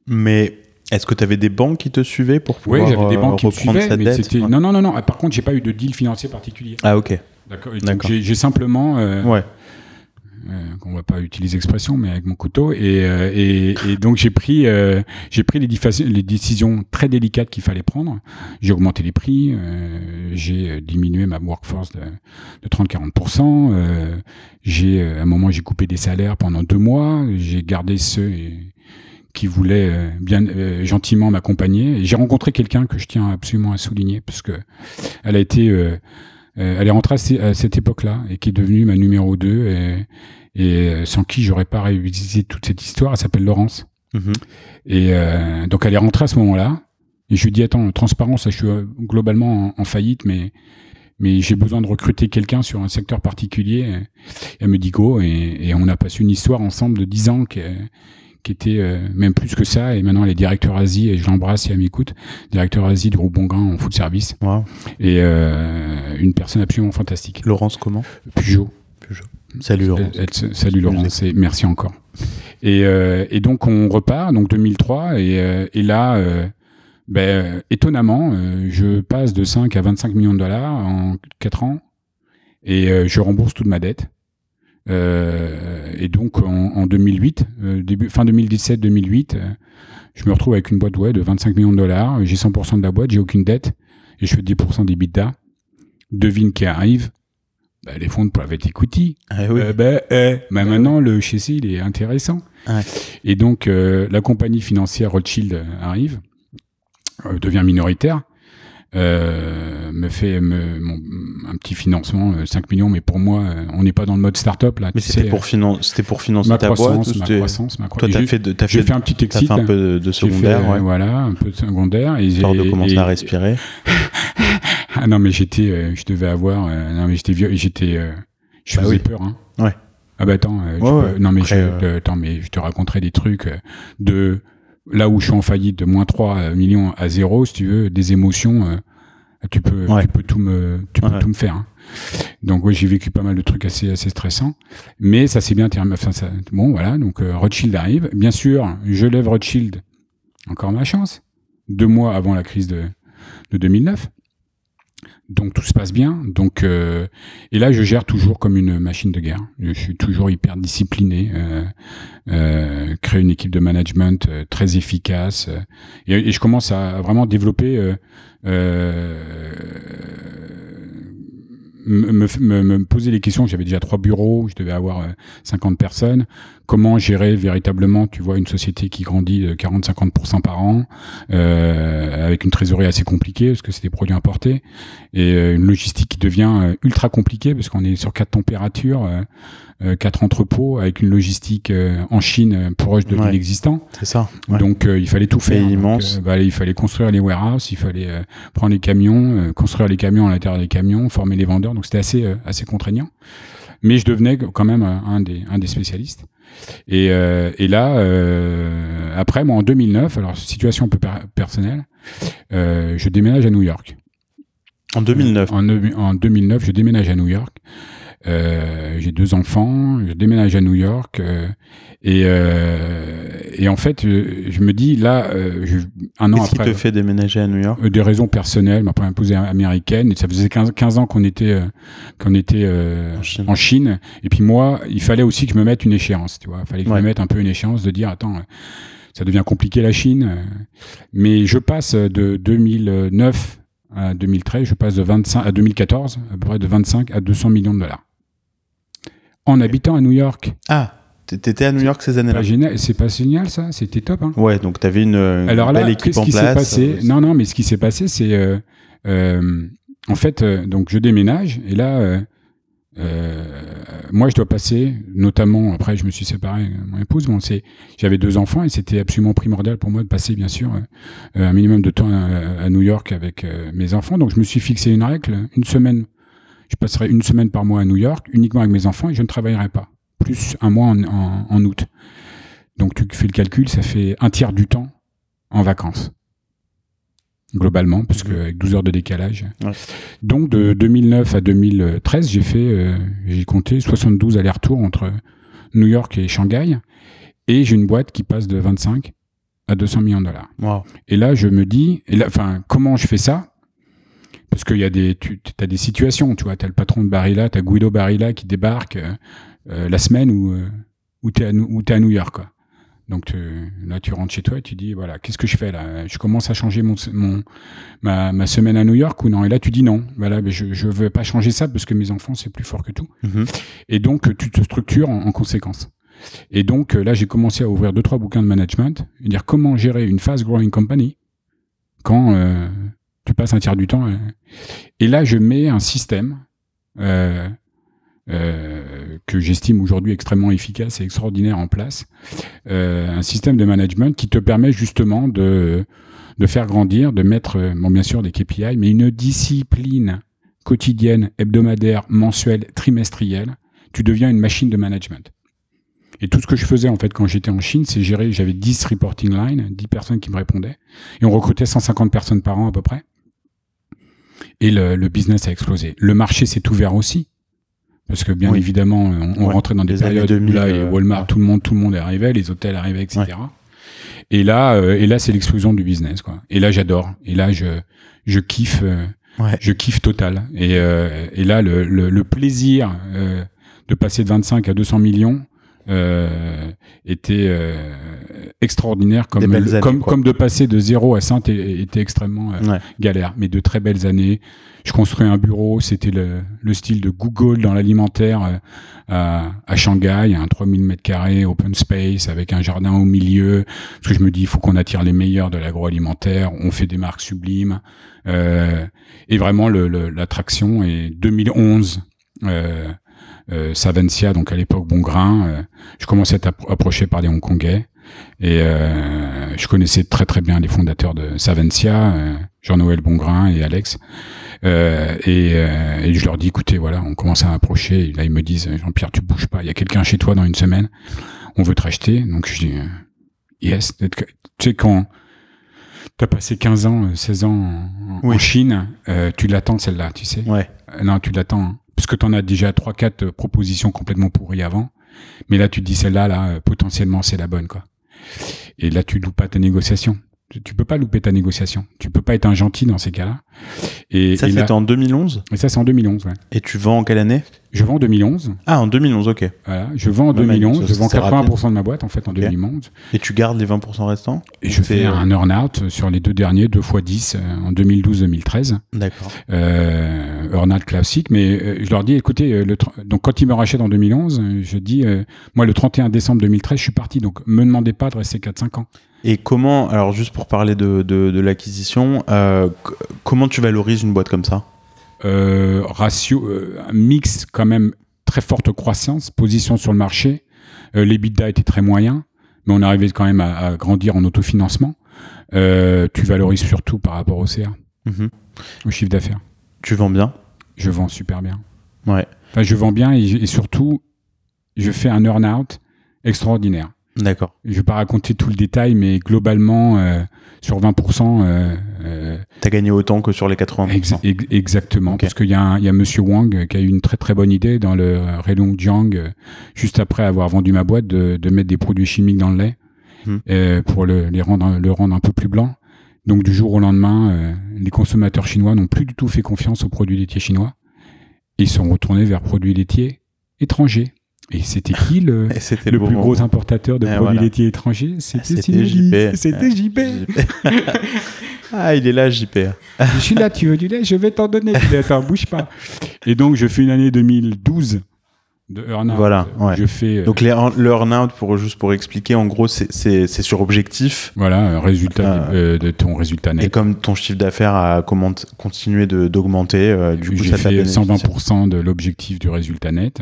Mais est-ce que tu avais des banques qui te suivaient pour pouvoir Oui, j'avais des banques qui me suivaient, mais c'était non non non non. Par contre, j'ai pas eu de deal financier particulier. Ah ok. D'accord. J'ai simplement euh, ouais euh, qu'on va pas utiliser l'expression, mais avec mon couteau. Et, euh, et, et donc j'ai pris, euh, j'ai pris les, les, décisions très délicates qu'il fallait prendre. J'ai augmenté les prix, euh, j'ai diminué ma workforce de, de 30-40%. j'ai, à un moment, j'ai coupé des salaires pendant deux mois. J'ai gardé ceux qui voulaient bien gentiment m'accompagner. J'ai rencontré quelqu'un que je tiens absolument à souligner parce que elle a été euh, elle est rentrée à, cette époque-là et qui est devenue ma numéro 2 et, et euh, sans qui j'aurais pas révisité toute cette histoire. Elle s'appelle Laurence. Mhm. Et euh, donc elle est rentrée à ce moment-là. Et je lui dis attends, transparence, je suis globalement en, faillite, mais mais j'ai besoin de recruter quelqu'un sur un secteur particulier. elle me dit go et, et, on a passé une histoire ensemble de 10 ans qui, qui était euh, même plus que ça. Et maintenant, elle est directeur Asie, et je l'embrasse si elle m'écoute, directeur Asie du groupe Bongrain en food service. Et euh, une personne absolument fantastique. Laurence comment? Peugeot. Peugeot. Salut Laurence. salut Laurence, et merci encore. Et, euh, et, donc on repart, donc 2003, et, et là, ben, étonnamment, je passe de 5 à 25 millions de dollars en 4 ans, et je rembourse toute ma dette. Euh, et donc en, 2008, euh, début, fin 2017-2008, euh, je me retrouve avec une boîte ouais, de 25 millions de dollars. J'ai 100% de la boîte, j'ai aucune dette et je fais 10% des bidas. Devine qui arrive? Bah, les fonds de private equity. Ah oui. Euh, bah, eh, bah, maintenant, le chez il est intéressant. Ouais. Et donc, la compagnie financière Rothschild arrive, devient minoritaire, euh, me fait me, mon- un petit financement, euh, 5 millions, mais pour moi, euh, on n'est pas dans le mode start-up là. Mais tu c'était sais, pour, finan- c'était pour financer ma ta boîte croissance, ou ma croissance, ma Toi, croissance. t'as J'ai- fait, de- J'ai fait, fait un petit exit. fait un peu de, J'ai secondaire, fait, ouais, Voilà, un peu de secondaire. Et histoire de commencer et- à respirer. Ah non, mais j'étais, euh, je devais avoir, euh, non mais j'étais vieux, j'étais, euh, je Bah faisais oui. peur, hein. Ouais. Ah bah attends, euh, Ouais, peux- non mais Après, je, euh, euh, attends mais je te raconterai des trucs euh, de là où je suis en faillite de moins 3 millions à zéro, si tu veux, des émotions, euh, tu peux, Ouais. tu peux tout me, tu peux tout me faire. hein. Donc oui, j'ai vécu pas mal de trucs assez, assez stressants, mais ça s'est bien terminé. Enfin, ça, bon voilà, donc euh, Rothschild arrive. Bien sûr, je lève Rothschild, encore ma chance, deux mois avant la crise de, de 2009. Donc tout se passe bien. Donc euh, et là je gère toujours comme une machine de guerre. Je suis toujours hyper discipliné. Euh, euh, créer une équipe de management euh, très efficace euh, et, je commence à vraiment développer. Euh, me, me, me poser les questions. J'avais déjà trois bureaux, je devais avoir euh, 50 personnes. Comment gérer véritablement, tu vois, une société qui grandit de 40-50% par an, euh, avec une trésorerie assez compliquée parce que c'est des produits importés et euh, une logistique qui devient euh, ultra compliquée parce qu'on est sur quatre températures, euh, euh, quatre entrepôts avec une logistique euh, en Chine proche de Ouais. l'inexistant. C'est ça. ouais. Donc euh, il fallait tout faire. Donc, immense. bah, il fallait construire les warehouses, il fallait prendre les camions, euh, construire les camions à l'intérieur des camions, former les vendeurs. Donc c'était assez euh, assez contraignant. Mais je devenais quand même un des un des spécialistes. Et, euh, et là, euh, après, moi en 2009, alors situation un peu per- personnelle, euh, je déménage à New York. En 2009. En, en 2009, je déménage à New York. Euh, j'ai deux enfants, je déménage à New York euh, et, euh, et en fait, je me dis là, je, un an Qu'est-ce qui après, te fait déménager à New York? des raisons personnelles, ma première épouse est américaine, et ça faisait 15, 15 ans qu'on était, qu'on était euh, En Chine. en Chine. Et puis moi, il fallait aussi que je me mette une échéance, tu vois. Il fallait que je me mette un peu une échéance de dire, attends, ça devient compliqué la Chine. Mais je passe de 2009 à 2013, je passe de 25 à 2014, à peu près de 25 à 200 millions de dollars. En habitant à New York. Ah, t'étais à New York ces années-là c'est pas génial ça, c'était top. Hein. Ouais, donc t'avais une, une Alors là, belle équipe qu'est-ce en qui s'est place. passé? euh, Non, non, mais ce qui s'est passé, c'est euh, euh, en fait, euh, donc je déménage et là, moi, je dois passer, notamment après, je me suis séparé de mon épouse. Bon, c'est, j'avais deux enfants et c'était absolument primordial pour moi de passer, bien sûr, un minimum de temps à, à New York avec mes enfants. Donc, je me suis fixé une règle une semaine. Je passerai une semaine par mois à New York, uniquement avec mes enfants, et je ne travaillerai pas. Plus un mois en, en, en août. Donc, tu fais le calcul, ça fait un tiers du temps en vacances. Globalement, parce Mhm. qu'avec 12 heures de décalage. Ouais. Donc, de 2009 à 2013, j'ai fait, euh, j'ai compté 72 allers-retours entre New York et Shanghai. Et j'ai une boîte qui passe de 25 à 200 millions de dollars. wow. Et là, je me dis, enfin, comment je fais ça? Parce qu'il y a des, tu as des situations, tu vois, tu as le patron de Barilla, tu as Guido Barilla qui débarque euh, euh, la semaine où, euh, où tu es, es, à New York. Quoi. Donc tu- là, tu rentres chez toi et tu dis, voilà, qu'est-ce que je fais là? Je commence à changer mon, mon, ma, ma semaine à New York ou non? Et là, tu dis non, voilà, mais je ne veux pas changer ça parce que mes enfants, c'est plus fort que tout. Mhm. Et donc, tu te structures en, en conséquence. Et donc, là, j'ai commencé à ouvrir deux, trois bouquins de management et dire comment gérer une fast-growing company quand euh, tu passes un tiers du temps. Et là, je mets un système euh, euh, que j'estime aujourd'hui extrêmement efficace et extraordinaire en place. Euh, un système de management qui te permet justement de, de faire grandir, de mettre, bon, bien sûr, des KPI, mais une discipline quotidienne, hebdomadaire, mensuelle, trimestrielle. Tu deviens une machine de management. Et tout ce que je faisais en fait quand j'étais en Chine, c'est gérer, j'avais 10 reporting lines, 10 personnes qui me répondaient, et on recrutait 150 personnes par an à peu près. Et le, le business a explosé. Le marché s'est ouvert aussi. Parce que bien Oui. évidemment, on, on Ouais. rentrait dans des Les périodes 2000, où là, et euh, Walmart, ouais. tout le monde, tout le monde arrivait, les hôtels arrivaient, etc. Et là, euh, et là, c'est l'explosion du business, quoi. Et là, j'adore. Et là, je, je kiffe, euh, je kiffe total. Et, euh, et là, le, le, le plaisir euh, de passer de 25 à 200 millions, euh, était euh, extraordinaire comme, années, comme, comme de passer de 0 à 100 était, extrêmement euh, Ouais. galère, mais de très belles années. Je construis un bureau, c'était le, le style de Google dans l'alimentaire euh, à, à Shanghai, un 3000 mètres carrés, open space, avec un jardin au milieu. Parce que je me dis, il faut qu'on attire les meilleurs de l'agroalimentaire. On fait des marques sublimes. Et vraiment, le- le- l'attraction est 2011. Euh, euh, Savencia, donc à l'époque Bon Grain, euh, je commençais à être appro- approché par des Hongkongais et euh, je connaissais très très bien les fondateurs de Savencia, euh, Jean-Noël Bongrain et Alex. Euh, et, et je leur dis, écoutez, voilà, on commence à approcher. Et là, ils me disent, Jean-Pierre, tu bouges pas. Il y a quelqu'un chez toi dans une semaine. On veut te racheter. Donc je dis, yes. Tu sais quand t'as passé 15 ans, euh, 16 ans en, en. Chine, tu l'attends celle-là, tu sais. Ouais. Non, tu l'attends. Hein. Parce que tu en as déjà 3-4 euh, propositions complètement pourries avant. Mais là, tu te dis celle-là, là, euh, potentiellement, c'est la bonne, quoi. Et là, tu loupes pas ta négociation. Tu- peux pas louper ta négociation. Tu peux pas être un gentil dans ces cas-là. Et, Ça, c'était en 2011. et ça, c'est en 2011, ouais. Et tu vends en quelle année Je vends en 2011. Ah, en 2011, ok. Voilà. Je vends en Ouais, mais 2011. ça, Je vends c'est 80% de ma boîte, en fait, en Ok. 2011. Et tu gardes les 20% restants Et je fais euh, un earn-out sur les deux derniers, deux fois 10, euh, en 2012-2013. D'accord. euh, earn-out classique, mais euh, je leur dis, écoutez, euh, le tr- donc quand ils me rachètent en 2011, euh, je dis, euh, moi le 31 décembre 2013, je suis parti, donc me demandez pas de rester 4-5 ans. Et comment, alors juste pour parler de, de, de l'acquisition, euh, comment tu valorises une boîte comme ça? Euh, ratio, euh, un mix quand même très forte croissance, position sur le marché, l'EBITDA était très moyen, mais on arrivait quand même à, à grandir en autofinancement. Tu valorises surtout par rapport au CA, Mhm. au chiffre d'affaires. Tu vends bien? Je vends super bien. Ouais. Enfin, je vends bien et, et surtout, je fais un earn-out extraordinaire. D'accord. Je vais pas raconter tout le détail, mais globalement, euh, sur 20%, euh, euh, T'as gagné autant que sur les 80%. ex- ex- exactement, parce qu'il y, a un- il y a Monsieur Wang euh, qui a eu une très très bonne idée dans le euh, Heilongjiang, euh, juste après avoir vendu ma boîte, de, de mettre des produits chimiques dans le lait Hmm. euh, pour le, les rendre, le rendre un peu plus blanc. Donc du jour au lendemain, euh, les consommateurs chinois n'ont plus du tout fait confiance aux produits laitiers chinois. Ils sont retournés vers produits laitiers étrangers. Et c'était qui le, Et le plus moment. gros importateur de Et produits voilà. laitiers étrangers, Ah, c'était. JP. C'était JP. ah, il est là, JP. je suis là, tu veux du lait, je vais t'en donner. du lait. Attends, bouge pas. Et donc, je fais une année 2012 de earn-out. Voilà, ouais. Je fais euh, Donc les, le earn-out, pour, juste pour expliquer, en gros, c'est- sur objectif. voilà, résultat Ah. euh, de ton résultat Et net. comme ton chiffre d'affaires a comment- continué d'augmenter, euh, du coup, ça fait bénéficié. 120% de l'objectif du résultat net.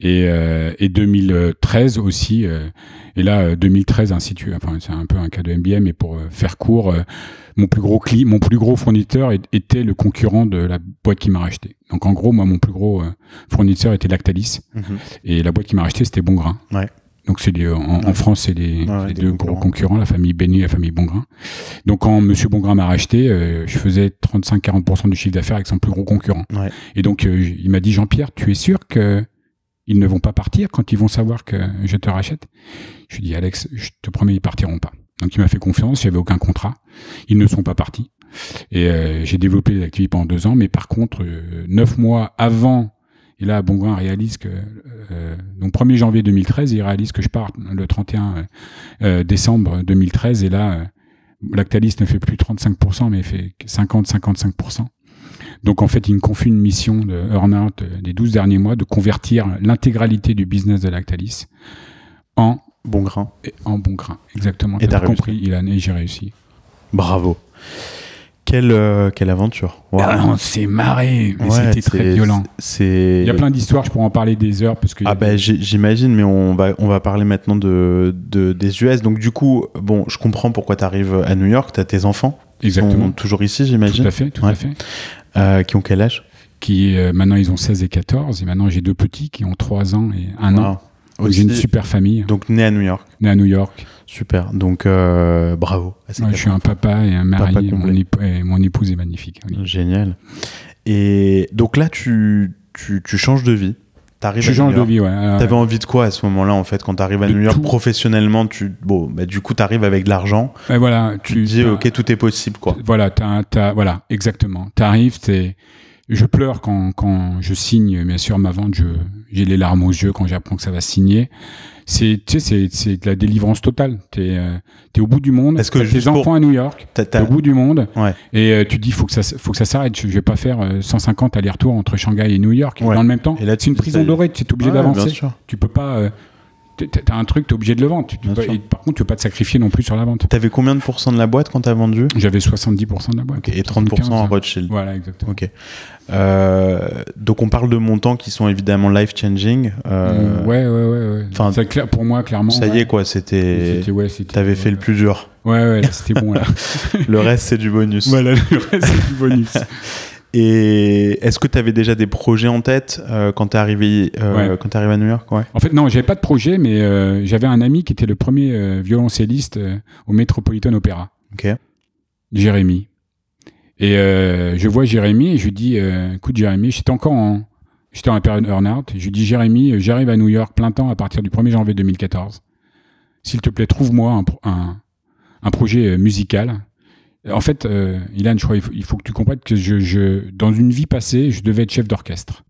Et, euh, et 2013 aussi. euh, et là, euh, 2013, ainsi de suite. Enfin, c'est un peu un cas de MBA, mais pour euh, faire court, euh, mon plus gros cli, mon plus gros fournisseur était le concurrent de la boîte qui m'a racheté. Donc en gros, moi, mon plus gros euh, fournisseur était Lactalis. Mhm. Et la boîte qui m'a racheté, c'était Bongrain. Ouais. Donc c'est en. France, c'est les, Ouais, les des deux concurrents. gros concurrents, la famille Benny et la famille Bongrain. Donc quand Monsieur Bongrain m'a racheté, euh, je faisais 35-40% du chiffre d'affaires avec son plus gros concurrent. Ouais. Et donc euh, il m'a dit Jean-Pierre, tu es sûr que ils ne vont pas partir quand ils vont savoir que je te rachète Je lui dit Alex, je te promets, ils partiront pas. Donc il m'a fait confiance, j'avais aucun contrat, ils ne sont pas partis. Et euh, j'ai développé les activités pendant deux ans, mais par contre, euh, neuf mois avant, et là, Bongrain réalise que, euh, donc 1er janvier 2013, il réalise que je pars le 31 euh, décembre 2013, et là, Lactalis ne fait plus 35%, mais fait 50-55%. Donc en fait, il me confie une mission de earn-out euh, des 12 derniers mois de convertir l'intégralité du business de Lactalis en, Bon grain. en bon grain. Exactement. Et T'as compris, il a, et j'ai réussi. Bravo. Quelle, euh, quelle aventure. Wow. Ah, on s'est marré, mais Ouais, c'était très violent. C'est. Il y a plein d'histoires, je pourrais en parler des heures parce que Ah j'ai- j'imagine, mais on va, on va parler maintenant de, de- des US. Donc du coup, bon, je comprends pourquoi tu arrives à New York, tu as tes enfants exactement. sont toujours ici, Tout j'imagine, à fait, tout Ouais. à fait. Euh, qui ont quel âge? Qui euh, maintenant ils ont 16 et 14 et maintenant j'ai deux petits qui ont 3 ans et 1 an. Wow. Donc, Aussi- J'ai une super famille, Donc né à New York, née à New York. super. Donc euh, bravo. Ouais, je suis un papa et un mari. et mon, et épouse est magnifique. Génial. Et donc là, tu, tu, tu changes de vie. T'arrives Je à New change de York. vie, ouais. Alors, T'avais envie de quoi à ce moment-là, en fait, quand t'arrives à De New York tout. professionnellement tu, bon, bah, Du coup, t'arrives avec de l'argent. ouais, voilà, Tu te dis, ok, tout est possible, quoi. Voilà, t'as, t'as- voilà, exactement. T'arrives, t'es, je pleure quand, quand je signe, bien sûr, ma vente, je, j'ai les larmes aux yeux quand j'apprends que ça va signer. C'est, tu sais, c'est, c'est de la délivrance totale. T'es, euh, t'es au bout du monde. Est-ce que tes pour- enfants à New York. T'es t'as- au bout du monde. Ouais. Et euh, tu dis, faut que ça, faut que ça s'arrête. Je, je vais pas faire euh, 150 allers-retours entre Shanghai et New York Ouais. dans le même temps. Et là, c'est une tu- prison dorée. Tu es obligé Ouais, d'avancer. Tu peux pas. T'as un truc, t'es obligé de le vendre. Tu- tu Bien peux- sûr. et par contre, tu peux pas te sacrifier non plus sur la vente. T'avais combien de pourcents de la boîte quand t'as vendu? J'avais 70% de la boîte. Et 30% en 75. Rothschild. Voilà, exactement. Ok. Euh, donc on parle de montants qui sont évidemment life changing. Euh, Mm, ouais, ouais, ouais. ouais. enfin, clair- pour moi, clairement. Ça y est quoi, c'était. Ouais. T'avais fait le plus dur. Ouais, ouais, c'était bon, là. Le reste c'est du bonus. voilà, le reste, c'est du bonus. Et est-ce que tu avais déjà des projets en tête euh, quand t'es arrivé euh, Ouais. quand t'es arrivé à New York? Ouais. En fait, non, j'avais pas de projet, mais euh, j'avais un ami qui était le premier violoncelliste au Metropolitan Opera, Ok. Jérémy. Et je vois Jérémy et je lui dis, écoute Jérémy, j'étais encore en, j'étais en période earn-out. Je lui dis, Jérémy, j'arrive à New York plein temps à partir du 1er janvier 2014. S'il te plaît, trouve-moi un, un, un projet musical. En fait, euh, Ilan, je crois, il faut, il faut que tu comprennes que je, je, dans une vie passée, je devais être chef d'orchestre.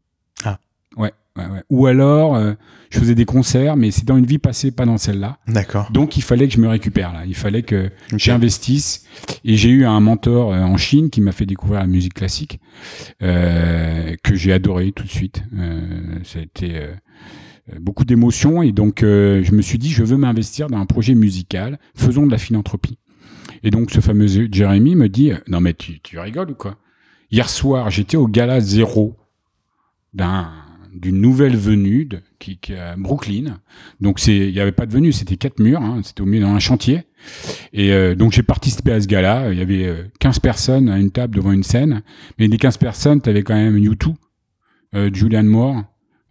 Ah. Ouais, ouais, ouais. Ou alors, euh, je faisais des concerts, mais c'est dans une vie passée, pas dans celle-là. D'accord. Donc, il fallait que je me récupère là. Il fallait que j'investisse. Et j'ai eu un mentor euh, en Chine qui m'a fait découvrir la musique classique, que j'ai adoré tout de suite. Ça a été beaucoup d'émotions. Et donc, je me suis dit, je veux m'investir dans un projet musical. Faisons de la philanthropie. Et donc, ce fameux Jérémy me dit, euh, non mais tu, tu rigoles ou quoi? Hier soir, j'étais au gala zéro d'un d'une nouvelle venue de, à Brooklyn. Donc il y avait pas de venue, c'était quatre murs, hein, c'était au milieu d'un chantier. Et euh, donc j'ai participé à ce gala, il y avait euh, 15 personnes à une table devant une scène, mais des 15 personnes, tu avais quand même U2, euh, Julian Moore,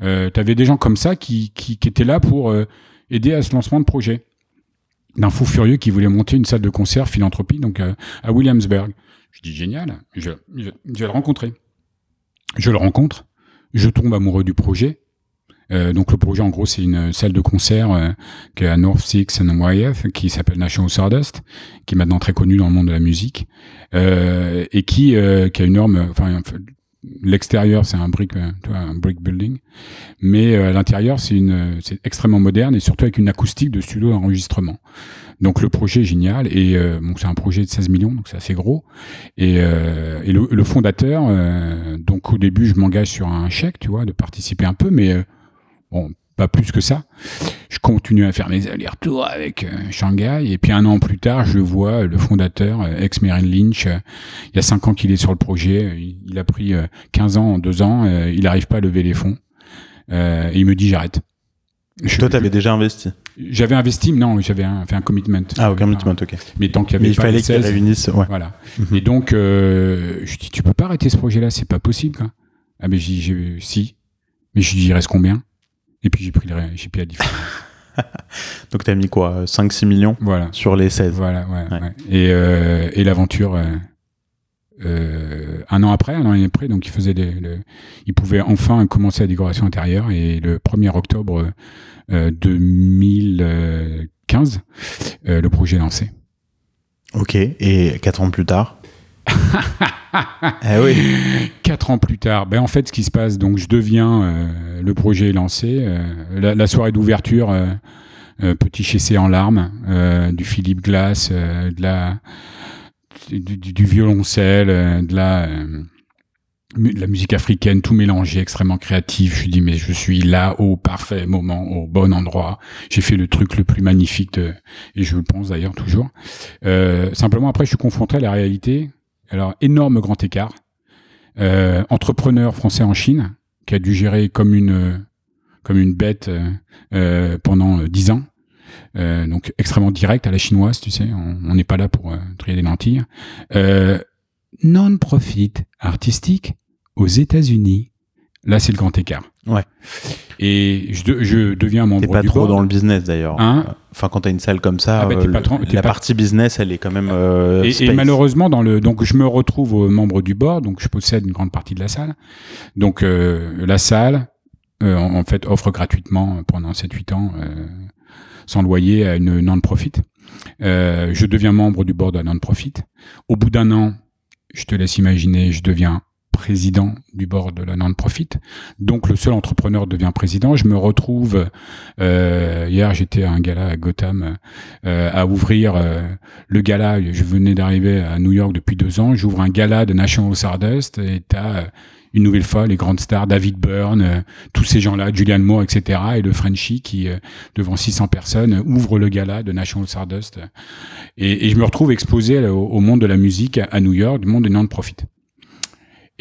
euh, tu avais des gens comme ça qui, étaient là pour euh, aider à ce lancement de projet. D'un fou furieux qui voulait monter une salle de concert philanthropie donc euh, à Williamsburg. Je dis génial, je, vais le rencontrer. Je le rencontre, je tombe amoureux du projet. Euh, donc le projet en gros c'est une salle de concert euh, qui est à North Six and Wyeth qui s'appelle National Stardust, qui est maintenant très connue dans le monde de la musique euh, et qui qui a une norme, l'extérieur c'est un brick, euh, un brick building, mais euh, l'intérieur c'est une c'est extrêmement moderne et surtout avec une acoustique de studio d'enregistrement. Donc le projet est génial et euh, c'est un projet de 16 millions donc c'est assez gros et, et le, fondateur donc au début je m'engage sur un chèque tu vois de participer un peu mais bon pas plus que ça. Je continue à faire mes allers-retours avec euh, Shanghai et puis un an plus tard je vois le fondateur euh, ex Merrill Lynch euh, il y a cinq ans qu'il est sur le projet euh, il, il a pris euh, 15 ans en deux ans euh, il n'arrive pas à lever les fonds euh, et il me dit j'arrête. Je- Toi, t'avais déjà investi. j'avais investi, mais non, j'avais un- fait un commitment. Ah, ok, commitment, ok. Mais tant qu'il y Mais avait il pas fallait les qu'ils 16, réunissent. Ouais. voilà. Mhm. Et donc, euh, je dis, tu peux pas arrêter ce projet-là, c'est pas possible, quoi. Ah, mais j'ai, si. Mais je dis, il reste combien? Et puis j'ai pris le, j'ai pris la différence. Donc t'as mis quoi 5-6 millions voilà. sur les 16. Voilà, ouais, Ouais. ouais. Et, euh, et l'aventure, euh, euh, un an après, un an après, donc il faisait des, le- il pouvait enfin commencer la décoration intérieure et le 1er octobre euh, 2015, euh, le projet est lancé. Ok. Et 4 ans plus tard. eh oui. Quatre ans plus tard, ben en fait, ce qui se passe, donc je deviens, euh, le projet est lancé, euh, la, soirée d'ouverture, euh, euh, petit chessé en larmes, du Philippe Glass, de la, du, violoncelle, de la, musique africaine, tout mélangé, extrêmement créatif. Je me dis, mais je suis là au parfait moment, au bon endroit. J'ai fait le truc le plus magnifique et je le pense d'ailleurs toujours. Simplement, après, je suis confronté à la réalité. Alors, énorme grand écart. Euh, entrepreneur français en Chine, qui a dû gérer comme une, bête euh, euh, pendant dix ans. Donc extrêmement direct à la chinoise, tu sais, on n'est pas là pour trier des lentilles. Non-profit artistique aux États-Unis, là c'est le grand écart. Ouais. Et je, de- je deviens membre T'es pas du trop board. dans le business d'ailleurs. Hein Enfin, quand t'as une salle comme ça, Ah bah, euh, pas trop- t'es la pas- partie business, elle est quand même. euh, Et, malheureusement, dans le, donc je me retrouve au membre du board, donc je possède une grande partie de la salle. Donc euh, la salle, euh, en, fait, offre gratuitement pendant 7-8 ans, sans loyer, à une non-profit. Je deviens membre du board la non-profit. Au bout d'un an, je te laisse imaginer, je deviens président du board de la non-profit. Donc le seul entrepreneur devient président. Je me retrouve, euh, hier j'étais à un gala à Gotham, euh, à ouvrir euh, le gala, je venais d'arriver à New York depuis deux ans, j'ouvre un gala de National Stardust et t'as une nouvelle fois les grandes stars, David Byrne, euh, tous ces gens-là, Julian Moore, etc. Et le Frenchie qui, euh, devant 600 personnes, ouvre le gala de National Stardust. Et, et je me retrouve exposé au, monde de la musique à New York, du monde des non-profit.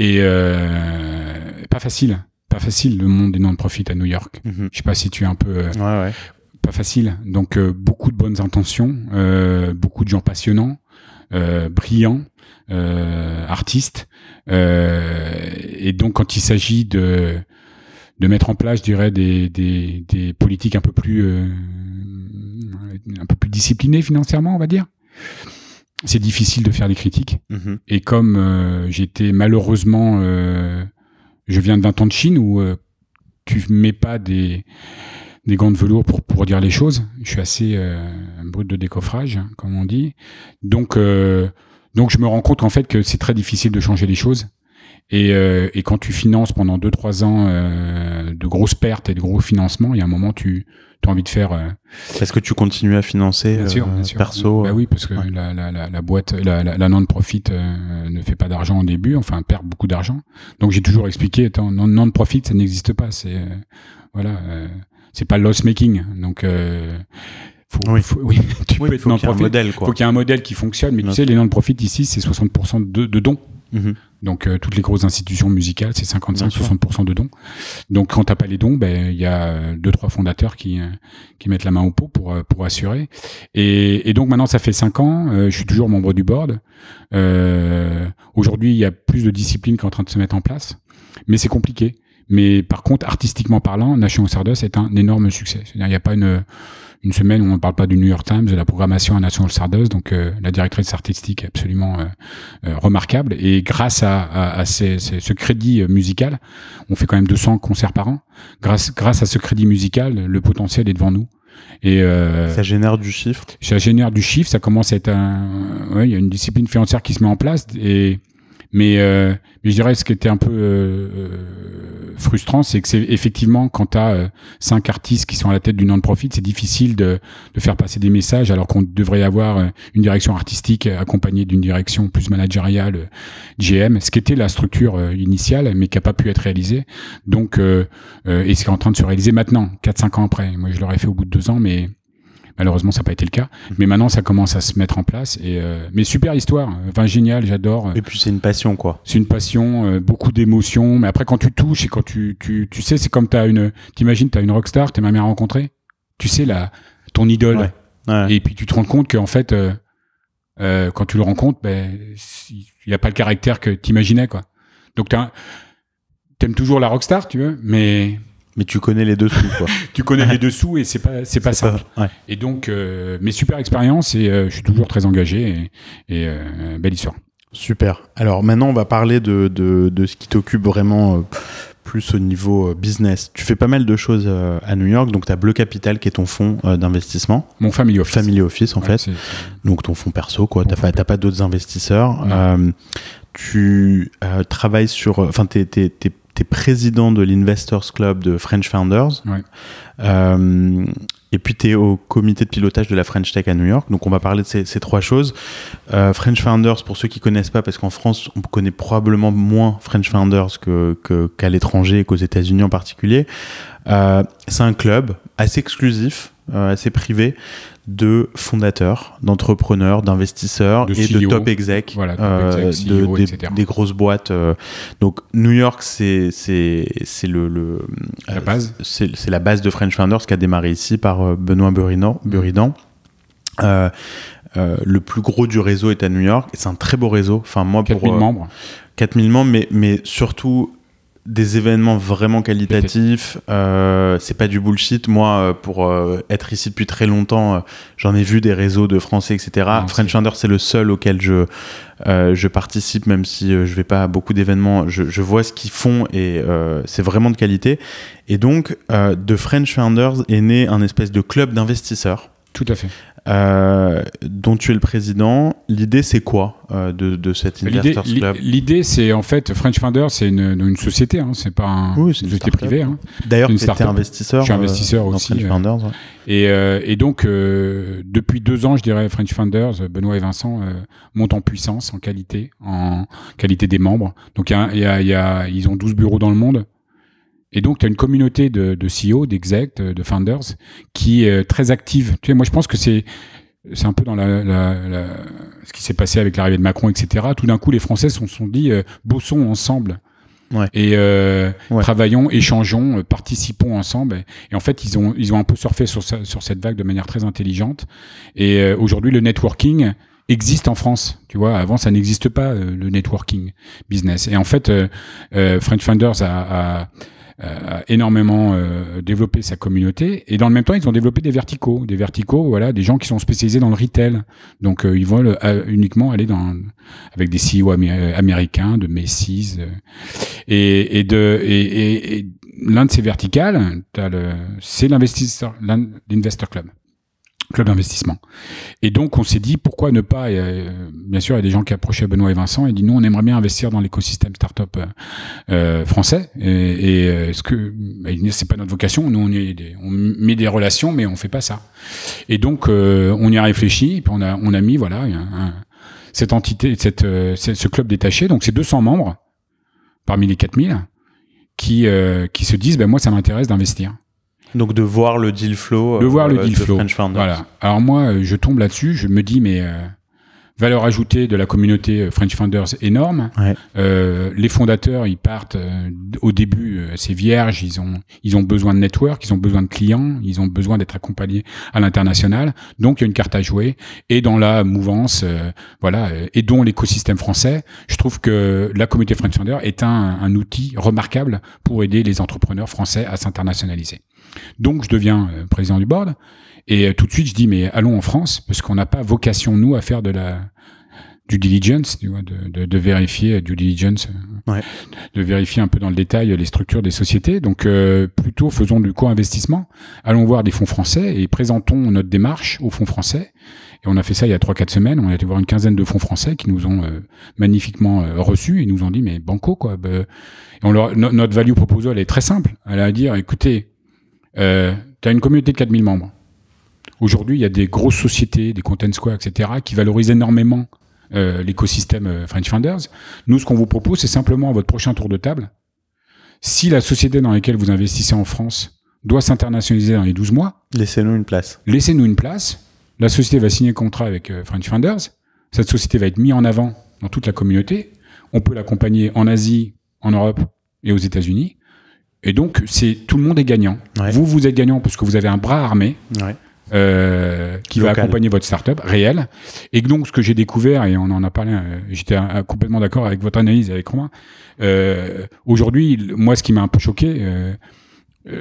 Et euh, pas facile, pas facile le monde des non-profit à New York. Mhm. Je sais pas si tu es un peu... Euh, Ouais, ouais. pas facile. Donc euh, beaucoup de bonnes intentions, beaucoup de gens passionnants, brillants, artistes. Et donc quand il s'agit de de mettre en place, je dirais, des, des, des politiques un peu plus euh, un peu plus disciplinées financièrement, on va dire. C'est difficile de faire des critiques. Mhm. Et comme euh, j'étais malheureusement, euh, je viens de 20 ans de Chine où euh, tu mets pas des, des gants de velours pour, pour dire les choses. Je suis assez euh, brut de décoffrage, hein, comme on dit. Donc, donc je me rends compte en fait que c'est très difficile de changer les choses. Et, euh, et quand tu finances pendant 2-3 ans euh, de grosses pertes et de gros financements, il y a un moment tu as envie de faire euh, Est-ce que tu continues à financer Bien sûr, bien sûr. perso Bah oui, parce que ouais. la, la, la, la boîte, la, la, non-profit ne fait pas d'argent au début, enfin perd beaucoup d'argent. Donc j'ai toujours expliqué, attends, non-profit, ça n'existe pas. C'est voilà, c'est pas loss making. Donc faut, Oui. faut- oui, tu Oui, peux il être faut qu'il y ait un non-profit. modèle, Il quoi. faut qu'il y ait un modèle qui fonctionne, mais tu sais, les non-profit ici, c'est 60% de, de dons. Mhm. Donc euh, toutes les grosses institutions musicales, c'est Bien sûr. 55-60% de dons. Donc quand t'as pas les dons, ben il y a euh, deux trois fondateurs qui euh, qui mettent la main au pot pour euh, pour assurer. Et, et donc maintenant ça fait cinq ans, euh, je suis toujours membre du board. Euh, Aujourd'hui il y a plus de discipline qui est en train de se mettre en place, mais c'est compliqué. Mais par contre artistiquement parlant, Nation Stardust est un énorme succès. C'est-à-dire il n'y a pas une une semaine où on ne parle pas du New York Times, de la programmation à National Stardust. Donc euh, la directrice artistique est absolument euh, euh, remarquable. Et grâce à, à, à ces- ces- ce crédit euh, musical, on fait quand même 200 concerts par an. Grâce, grâce à ce crédit musical, le potentiel est devant nous. Et euh, Ça génère du chiffre? ça génère du chiffre, ça commence à être un, ouais, il y a une discipline financière qui se met en place et mais, euh, je dirais ce qui était un peu euh, euh, frustrant, c'est que c'est effectivement quand tu as cinq artistes qui sont à la tête du non-profit, c'est difficile de, de faire passer des messages alors qu'on devrait avoir euh, une direction artistique accompagnée d'une direction plus managériale euh, GM, ce qui était la structure euh, initiale, mais qui n'a pas pu être réalisée. Donc, euh, euh, et ce qui est en train de se réaliser maintenant, 4-5 ans après. Moi, je l'aurais fait au bout de deux ans, mais Malheureusement, ça n'a pas été le cas. Mais maintenant, ça commence à se mettre en place. Et, euh, mais super histoire. Enfin, génial, j'adore. Et puis c'est une passion, quoi. C'est une passion, euh, beaucoup d'émotions. Mais après, quand tu touches et quand tu, tu, tu sais, c'est comme t'as une, t'imagines, t'as une rockstar, t'aimerais bien rencontrer. Tu sais, la, ton idole. Ouais. Ouais. Et puis tu te rends compte qu'en fait, euh, euh, quand tu le rencontres, ben, il a pas le caractère que t'imaginais, quoi. Donc t'aimes toujours la rockstar, tu veux, mais Mais tu connais les dessous, quoi. tu connais les dessous et c'est pas, c'est pas simple. ouais. Et donc, euh, mais super expérience et euh, je suis toujours très engagé et, et euh, belle histoire. Super. Alors maintenant, on va parler de, de, de ce qui t'occupe vraiment euh, plus au niveau business. Tu fais pas mal de choses à New York. Donc, tu as Bleu Capital qui est ton fonds d'investissement, Mon family office. Family Office en Ouais, fait. Donc, ton fonds perso, quoi. T'as pas, t'as pas d'autres investisseurs. Euh, tu euh, travailles sur. Enfin, t'es, t'es, t'es président de l'Investors Club de French Founders. Ouais. Euh, et puis, tu es au comité de pilotage de la French Tech à New York. Donc, on va parler de ces, ces trois choses. Euh, French Founders, pour ceux qui connaissent pas, parce qu'en France, on connaît probablement moins French Founders que, que- qu'à l'étranger et qu'aux États-Unis en particulier. Euh, c'est un club assez exclusif, euh, assez privé, de fondateurs, d'entrepreneurs, d'investisseurs De et de CEO. top exec, Voilà, top euh, de- CEO, des, grosses boîtes. euh. donc New York, c'est le, le La euh, base. c'est la base de French Founders qui a démarré ici par Benoît Buridan. Buridan. Euh, euh, le plus gros du réseau est à New York et c'est un très beau réseau. Enfin moi 4000 pour euh, membres. 4000 membres, mais, mais surtout des événements vraiment qualitatifs. Euh, c'est pas du bullshit. Moi, euh, pour euh, être ici depuis très longtemps, euh, j'en ai vu des réseaux de Français, etc. Non, French Founders, c'est le seul auquel je je participe, même si je vais pas à beaucoup d'événements. Je, je vois ce qu'ils font et c'est vraiment de qualité. Et donc, de French Founders est né un espèce de club d'investisseurs Tout à fait. Euh, dont tu es le président. L'idée, c'est quoi euh, de, de cet Investors Club L'idée, c'est en fait French Founders, c'est une, une, société, hein, c'est pas un, oui, une, société privée. Hein. D'ailleurs, tu es investisseur. Je suis investisseur euh, aussi. French Founders. Ouais. Et, euh, et, donc, depuis deux ans, je dirais, French Founders, Benoît et Vincent montent en puissance, en qualité, en qualité des membres. Donc, y a, y a, y a, ils ont 12 bureaux dans le monde. Et donc, tu as une communauté de, de CEO, d'execs, de founders, qui est très active. Tu sais, moi, je pense que c'est c'est un peu dans la, la, la, ce qui s'est passé avec l'arrivée de Macron, etc. Tout d'un coup, les Français se sont, dit euh, bossons ensemble. Ouais. Et euh, Ouais. travaillons, échangeons, euh, participons ensemble. Et, en fait, ils ont, ils ont un peu surfé sur, sur cette vague de manière très intelligente. Et euh, aujourd'hui, le networking existe en France. Tu vois, avant, ça n'existe pas, euh, le networking business. Et en fait, euh, euh, French Founders a, a, a énormément euh, développé sa communauté. Et dans le même temps, ils ont développé des verticaux. Des verticaux, voilà, des gens qui sont spécialisés dans le retail. Donc, euh, ils veulent euh, uniquement aller dans, avec des CEO amé- américains, de Macy's. et, et, de, et, et- et l'un de ces verticales, c'est l'investisseur, l'in- l'investor club, club d'investissement. Et donc on s'est dit pourquoi ne pas, euh, bien sûr il y a des gens qui approchaient Benoît et Vincent et dit nous on aimerait bien investir dans l'écosystème startup euh, euh, français et, euh, est-ce que bah, c'est pas notre vocation, nous on, est on met des relations mais on fait pas ça. Et donc on y a réfléchi puis on a on a mis voilà cette entité, cette, ce ce club détaché, donc c'est 200 membres parmi les 4000 qui, qui se disent ben moi ça m'intéresse d'investir. Donc, de voir le deal flow. De voir le euh, deal de flow. French Founders. Voilà. Alors moi euh, je tombe là-dessus, je me dis mais euh, valeur ajoutée de la communauté French Founders énorme. Ouais. Euh, les fondateurs ils partent euh, au début euh, c'est vierge, ils ont ils ont besoin de network, ils ont besoin de clients, ils ont besoin d'être accompagnés à l'international. Donc il y a une carte à jouer et dans la mouvance voilà et dont l'écosystème français, je trouve que la communauté French Founders est un, un outil remarquable pour aider les entrepreneurs français à s'internationaliser. Donc je deviens euh, président du board et euh, tout de suite je dis mais allons en France parce qu'on n'a pas vocation nous à faire de la due diligence, tu vois, de, de, de vérifier euh, due diligence, Ouais. de vérifier un peu dans le détail les structures des sociétés. Donc euh, plutôt faisons du co-investissement. Allons voir des fonds français et présentons notre démarche aux fonds français. Et on a fait ça il y a 3-4 semaines. On a été voir une quinzaine de fonds français qui nous ont euh, magnifiquement euh, reçus et nous ont dit mais banco quoi. bah, et on leur, no- notre value proposal est très simple. Elle a à dire écoutez, euh, tu as une communauté de 4000 membres. Aujourd'hui, il y a des grosses sociétés, des Content Square, etc., qui valorisent énormément euh, l'écosystème euh, French Founders. Nous, ce qu'on vous propose, c'est simplement à votre prochain tour de table, si la société dans laquelle vous investissez en France doit s'internationaliser dans les 12 mois, Laissez-nous une place. laissez-nous une place. La société va signer un contrat avec euh, French Founders. Cette société va être mise en avant dans toute la communauté. On peut l'accompagner en Asie, en Europe et aux États-Unis. Et donc, c'est tout le monde est gagnant. Ouais. Vous, vous êtes gagnant parce que vous avez un bras armé Ouais. euh, qui va accompagner votre startup réel. Et donc, ce que j'ai découvert, et on en a parlé, euh, j'étais complètement d'accord avec votre analyse avec Romain. Euh, Aujourd'hui, moi, ce qui m'a un peu choqué, euh,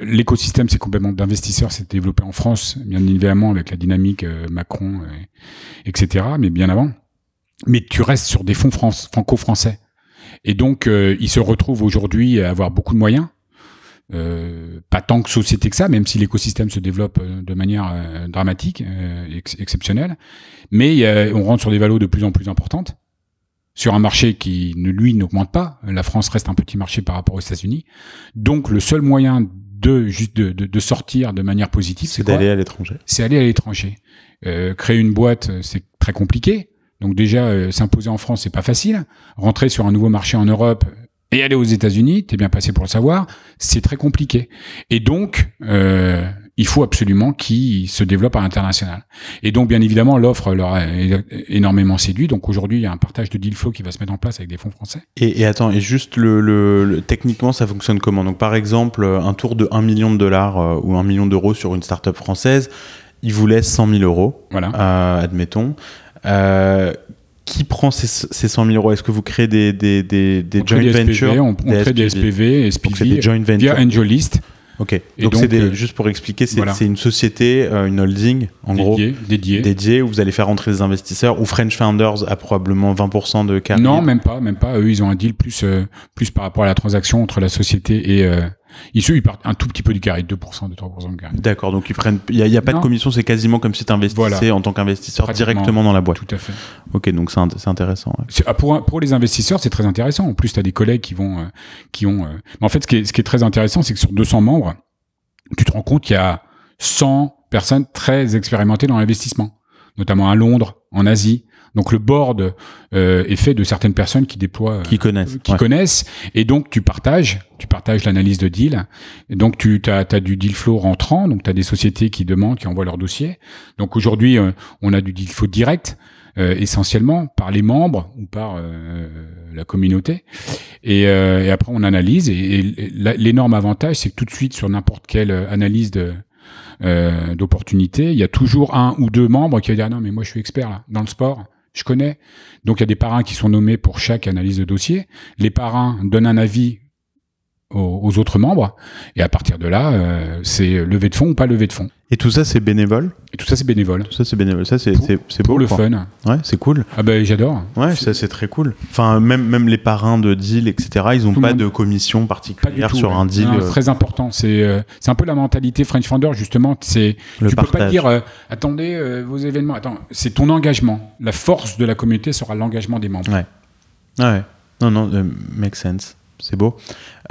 l'écosystème, c'est complètement d'investisseurs, s'est développé en France, bien évidemment avec la dynamique Macron, etc. Mais bien avant. Mais tu restes sur des fonds franco-français. Et donc, ils se retrouvent aujourd'hui à avoir beaucoup de moyens. Euh, pas tant que société que ça, même si l'écosystème se développe euh, de manière euh, dramatique, euh, ex- exceptionnelle. Mais on rentre sur des valos de plus en plus importantes, sur un marché qui, ne, lui, n'augmente pas. La France reste un petit marché par rapport aux États-Unis. Donc, le seul moyen de juste de, de, de sortir de manière positive, C'est d'aller à l'étranger. c'est aller à l'étranger. Euh, créer une boîte, c'est très compliqué. Donc déjà, s'imposer en France, c'est pas facile. Rentrer sur un nouveau marché en Europe et aller aux États-Unis, t'es bien passé pour le savoir, c'est très compliqué. Et donc, euh, il faut absolument qu'ils se développent à l'international. Et donc, bien évidemment, l'offre leur a énormément séduit. Donc aujourd'hui, il y a un partage de deal flow qui va se mettre en place avec des fonds français. Et, et attends, et juste le, le- le- techniquement, ça fonctionne comment? Donc, par exemple, un tour de 1 million de dollars euh, ou 1 million d'euros sur une startup française, il vous laisse 100 000 euros, Voilà. euh, admettons. Euh, qui prend ces, ces 100 000 euros? Est-ce que vous créez des, des, des, on joint des ventures? SPV, on, on Des crée des SPV, Donc, c'est des SPV joint ventures. via AngelList, Ok. Et donc, donc, euh, juste pour expliquer, c'est voilà. une société, euh, une holding, en gros, dédié, dédié. dédiée où vous allez faire rentrer des investisseurs. Où French Founders a probablement 20% de carry. Non, même pas, même pas. Eux, ils ont un deal plus, euh, plus par rapport à la transaction entre la société et, euh, ils, ils partent un tout petit peu du carré, 2%, 2-3% du carré. D'accord, donc ils prennent. Il n'y a, pas Non. de commission, c'est quasiment comme si tu investissais Voilà. en tant qu'investisseur directement dans la boîte. Tout à fait. Ok, donc c'est int- c'est intéressant. ouais. Ah, Pour, un- pour les investisseurs, c'est très intéressant. En plus, tu as des collègues qui vont, euh, qui ont. euh, Mais en fait, ce qui est, ce qui est très intéressant, c'est que sur 200 membres, tu te rends compte qu'il y a 100 personnes très expérimentées dans l'investissement, notamment à Londres, en Asie. Donc le board euh, est fait de certaines personnes qui déploient, euh, Qui connaissent. qui ouais. connaissent, et donc tu partages, tu partages l'analyse de deal. Et donc tu as, du deal flow rentrant, donc tu as des sociétés qui demandent, qui envoient leur dossier. Donc aujourd'hui, euh, on a du deal flow direct, euh, essentiellement par les membres ou par euh, la communauté. Et, euh, et après, on analyse. Et, l'énorme avantage, c'est que tout de suite, sur n'importe quelle euh, analyse de euh, d'opportunité, il y a toujours un ou deux membres qui vont dire non mais moi je suis expert là dans le sport, je connais. Donc il y a des parrains qui sont nommés pour chaque analyse de dossier. Les parrains donnent un avis aux, aux autres membres et à partir de là, euh, c'est levée de fonds ou pas levée de fonds. Et tout ça, c'est bénévole? Et tout ça c'est bénévole Tout ça, c'est bénévole. Ça, c'est beau. pour le quoi. fun. Ouais, c'est cool. Ah ben j'adore. Ouais, ça, c'est très cool. Enfin, même, même les parrains de deal, etc., ils ont Tout le pas de commission particulière tout. sur ouais. un deal. Non, euh, c'est très important. C'est euh, c'est un peu la mentalité French Founder justement. C'est tu peux pas partage. dire euh, attendez vos événements. Attends, c'est ton engagement. La force de la communauté sera l'engagement des membres. Ouais. Ouais. Non, non, make sense. C'est beau.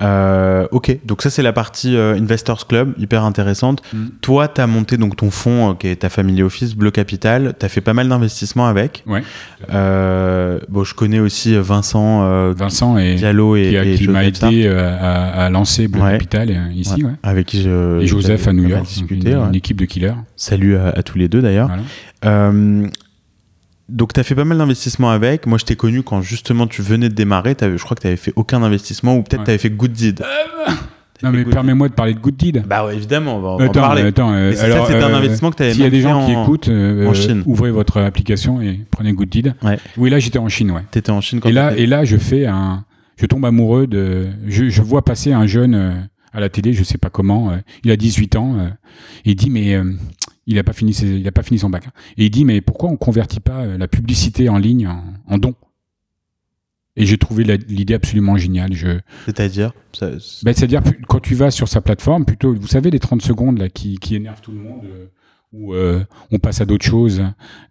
Euh, ok, donc ça c'est la partie euh, Investors Club, hyper intéressante. Mm. Toi, tu as monté donc ton fonds euh, qui est ta family office, Bleu Capital. Tu as fait pas mal d'investissements avec. Ouais. Bon, je connais aussi Vincent Vincent et Diallo et, qui, qui m'a aidé à, à lancer Ouais. Capital ici, ouais. avec qui je. Et Joseph à New York, discuté, une, une équipe de killers. Salut à, à tous les deux d'ailleurs. Voilà. Euh, donc, tu as fait pas mal d'investissements avec. Moi, je t'ai connu quand justement tu venais de démarrer. T'avais- Je crois que tu avais fait aucun investissement ou peut-être Ouais. tu avais fait Good Deed. Non mais permets-moi de parler de Good Deed. Bah ouais, évidemment, on va, on va en Attends, parler. attends. euh, c'est ça, alors, c'était un euh, investissement que tu avais S'il y a des gens qui en... écoutent, euh, en Chine. ouvrez votre application et prenez Good Deed. Ouais. Oui, là j'étais en Chine, ouais. T'étais en Chine quand Et là, et là, je fais un, je tombe amoureux de, je, je vois passer un jeune euh, à la télé, je sais pas comment, euh, il a 18 ans, euh, il dit mais euh, il a pas fini, ses- il a pas fini son bac, hein. et il dit mais pourquoi on convertit pas euh, la publicité en ligne en, en don? Et j'ai trouvé l'idée absolument géniale. Je, C'est-à-dire ça- ben, c'est-à-dire quand tu vas sur sa plateforme, plutôt, vous savez les 30 secondes là qui, qui énervent tout le monde. euh, où euh, on passe à d'autres choses,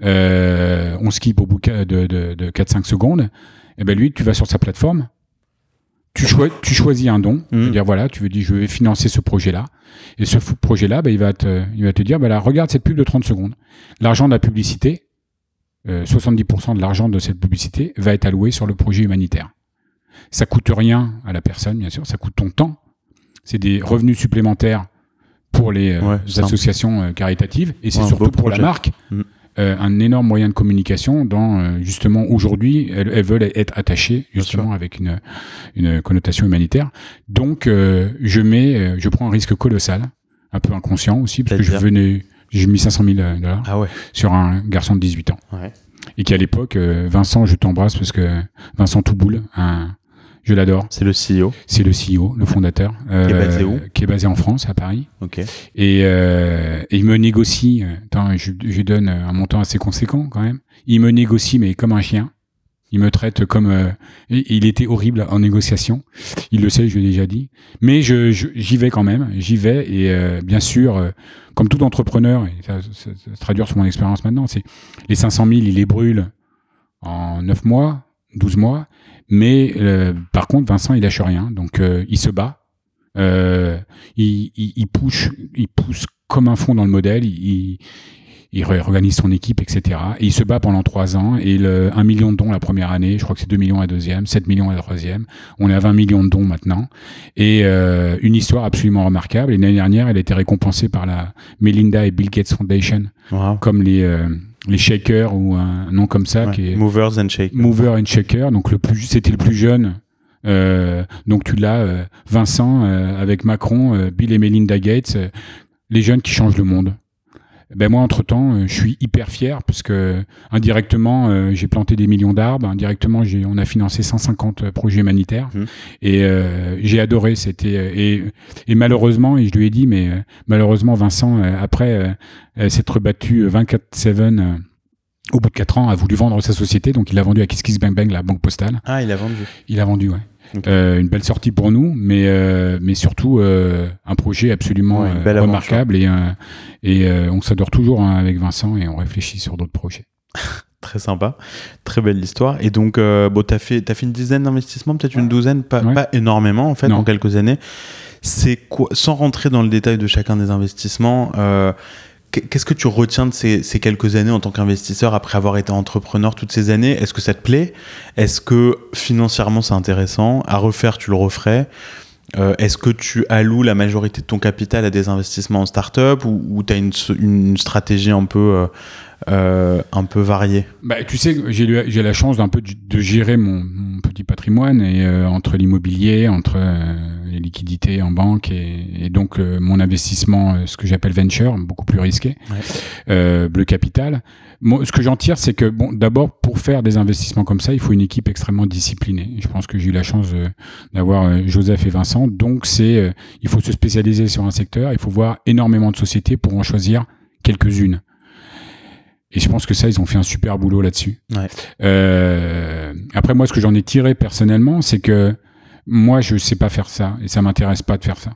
euh, on skip au bout de, de, de 4-5 secondes, et ben lui, tu vas sur sa plateforme, tu, choi- tu choisis un don, Mhm. dire voilà, tu veux dire je vais financer ce projet-là, et ce projet-là, ben, il, va te, il va te dire, ben là, regarde cette pub de 30 secondes. L'argent de la publicité, euh, 70% de l'argent de cette publicité va être alloué sur le projet humanitaire. Ça coûte rien à la personne, bien sûr, ça coûte ton temps, c'est des revenus supplémentaires pour les euh, Ouais, associations euh, caritatives, et c'est Ouais, surtout pour la marque Mhm. Euh, un énorme moyen de communication dans euh, justement aujourd'hui elles, elles veulent être attachées justement avec une, une connotation humanitaire donc euh, je mets je prends un risque colossal un peu inconscient aussi parce que je venais j'ai mis 500 000 dollars Ah ouais. sur un garçon de 18 ans Ouais. et qui à l'époque Vincent je t'embrasse parce que Vincent Touboul un je l'adore C'est le CEO. c'est le CEO le fondateur euh, Qui est basé où qui est basé en France à Paris Ok. et, euh, et il me négocie, euh, attends, je, je lui donne un montant assez conséquent quand même. Il me négocie, mais comme un chien. Il me traite comme. euh, il était horrible en négociation. Il le sait, je lui ai déjà dit. Mais je, je- j'y vais quand même. J'y vais. Et euh, bien sûr, euh, comme tout entrepreneur, et ça, ça- ça se traduire sur mon expérience maintenant, c'est les 500 000, il les brûle en 9 mois, 12 mois. Mais euh, par contre, Vincent, il lâche rien. Donc, euh, il se bat. Euh, il, il, il pousse, il pousse comme un fond dans le modèle. Il, il réorganise son équipe, etc. Et il se bat pendant trois ans. Et le 1 million de dons la première année, je crois que c'est 2 millions la deuxième, 7 millions la troisième. On est à 20 millions de dons maintenant. Et euh, une histoire absolument remarquable. Et l'année dernière, elle a été récompensée par la Melinda et Bill Gates Foundation Wow. comme les, euh, les Shakers ou un nom comme ça Ouais. qui est Movers and Shake. Mover and Shaker, donc le plus, c'était le plus jeune. Euh, donc tu l'as, euh, Vincent euh, avec Macron, Bill et Melinda Gates, les jeunes qui changent le monde. Ben moi, entre temps, je suis hyper fier parce que indirectement, euh, j'ai planté des millions d'arbres. Indirectement, j'ai, on a financé 150 projets humanitaires Mhm. et euh, j'ai adoré. C'était euh, et, et malheureusement, et je lui ai dit, mais euh, malheureusement, Vincent, euh, après euh, euh, s'être rebattu 24/7. euh, au bout de 4 ans, a voulu vendre sa société, donc il l'a vendu à KissKissBankBank, la banque postale. Ah, il a vendu. Il a vendu, ouais. Une belle sortie pour nous, mais mais surtout un projet absolument remarquable et et on s'adore toujours hein, avec Vincent et on réfléchit sur d'autres projets. Très sympa, très belle histoire. Et donc, euh, bon, tu as fait, as fait une dizaine d'investissements, peut-être une douzaine, pas, pas, énormément en fait, en quelques années. C'est quoi, sans rentrer dans le détail de chacun des investissements, euh, qu'est-ce que tu retiens de ces, quelques années en tant qu'investisseur après avoir été entrepreneur toutes ces années? Est-ce que ça te plaît? Est-ce que financièrement c'est intéressant? À refaire, tu le referais. Euh, Est-ce que tu alloues la majorité de ton capital à des investissements en start-up ou, tu as une, une, stratégie un peu euh, un peu varié bah, Tu sais, j'ai la chance d'un peu de gérer mon, mon petit patrimoine et euh, entre l'immobilier, entre euh, les liquidités en banque et, et donc mon investissement, ce que j'appelle venture, beaucoup plus risqué, ouais. bleu capital. Moi, ce que j'en tire, c'est que bon, d'abord pour faire des investissements comme ça, il faut une équipe extrêmement disciplinée. Je pense que j'ai eu la chance d'avoir Joseph et Vincent. Donc c'est, il faut se spécialiser sur un secteur, il faut voir énormément de sociétés pour en choisir quelques-unes. Et je pense que ça, ils ont fait un super boulot là-dessus. Ouais. Euh, après, moi, ce que j'en ai tiré personnellement, c'est que moi, je sais pas faire ça et ça m'intéresse pas de faire ça.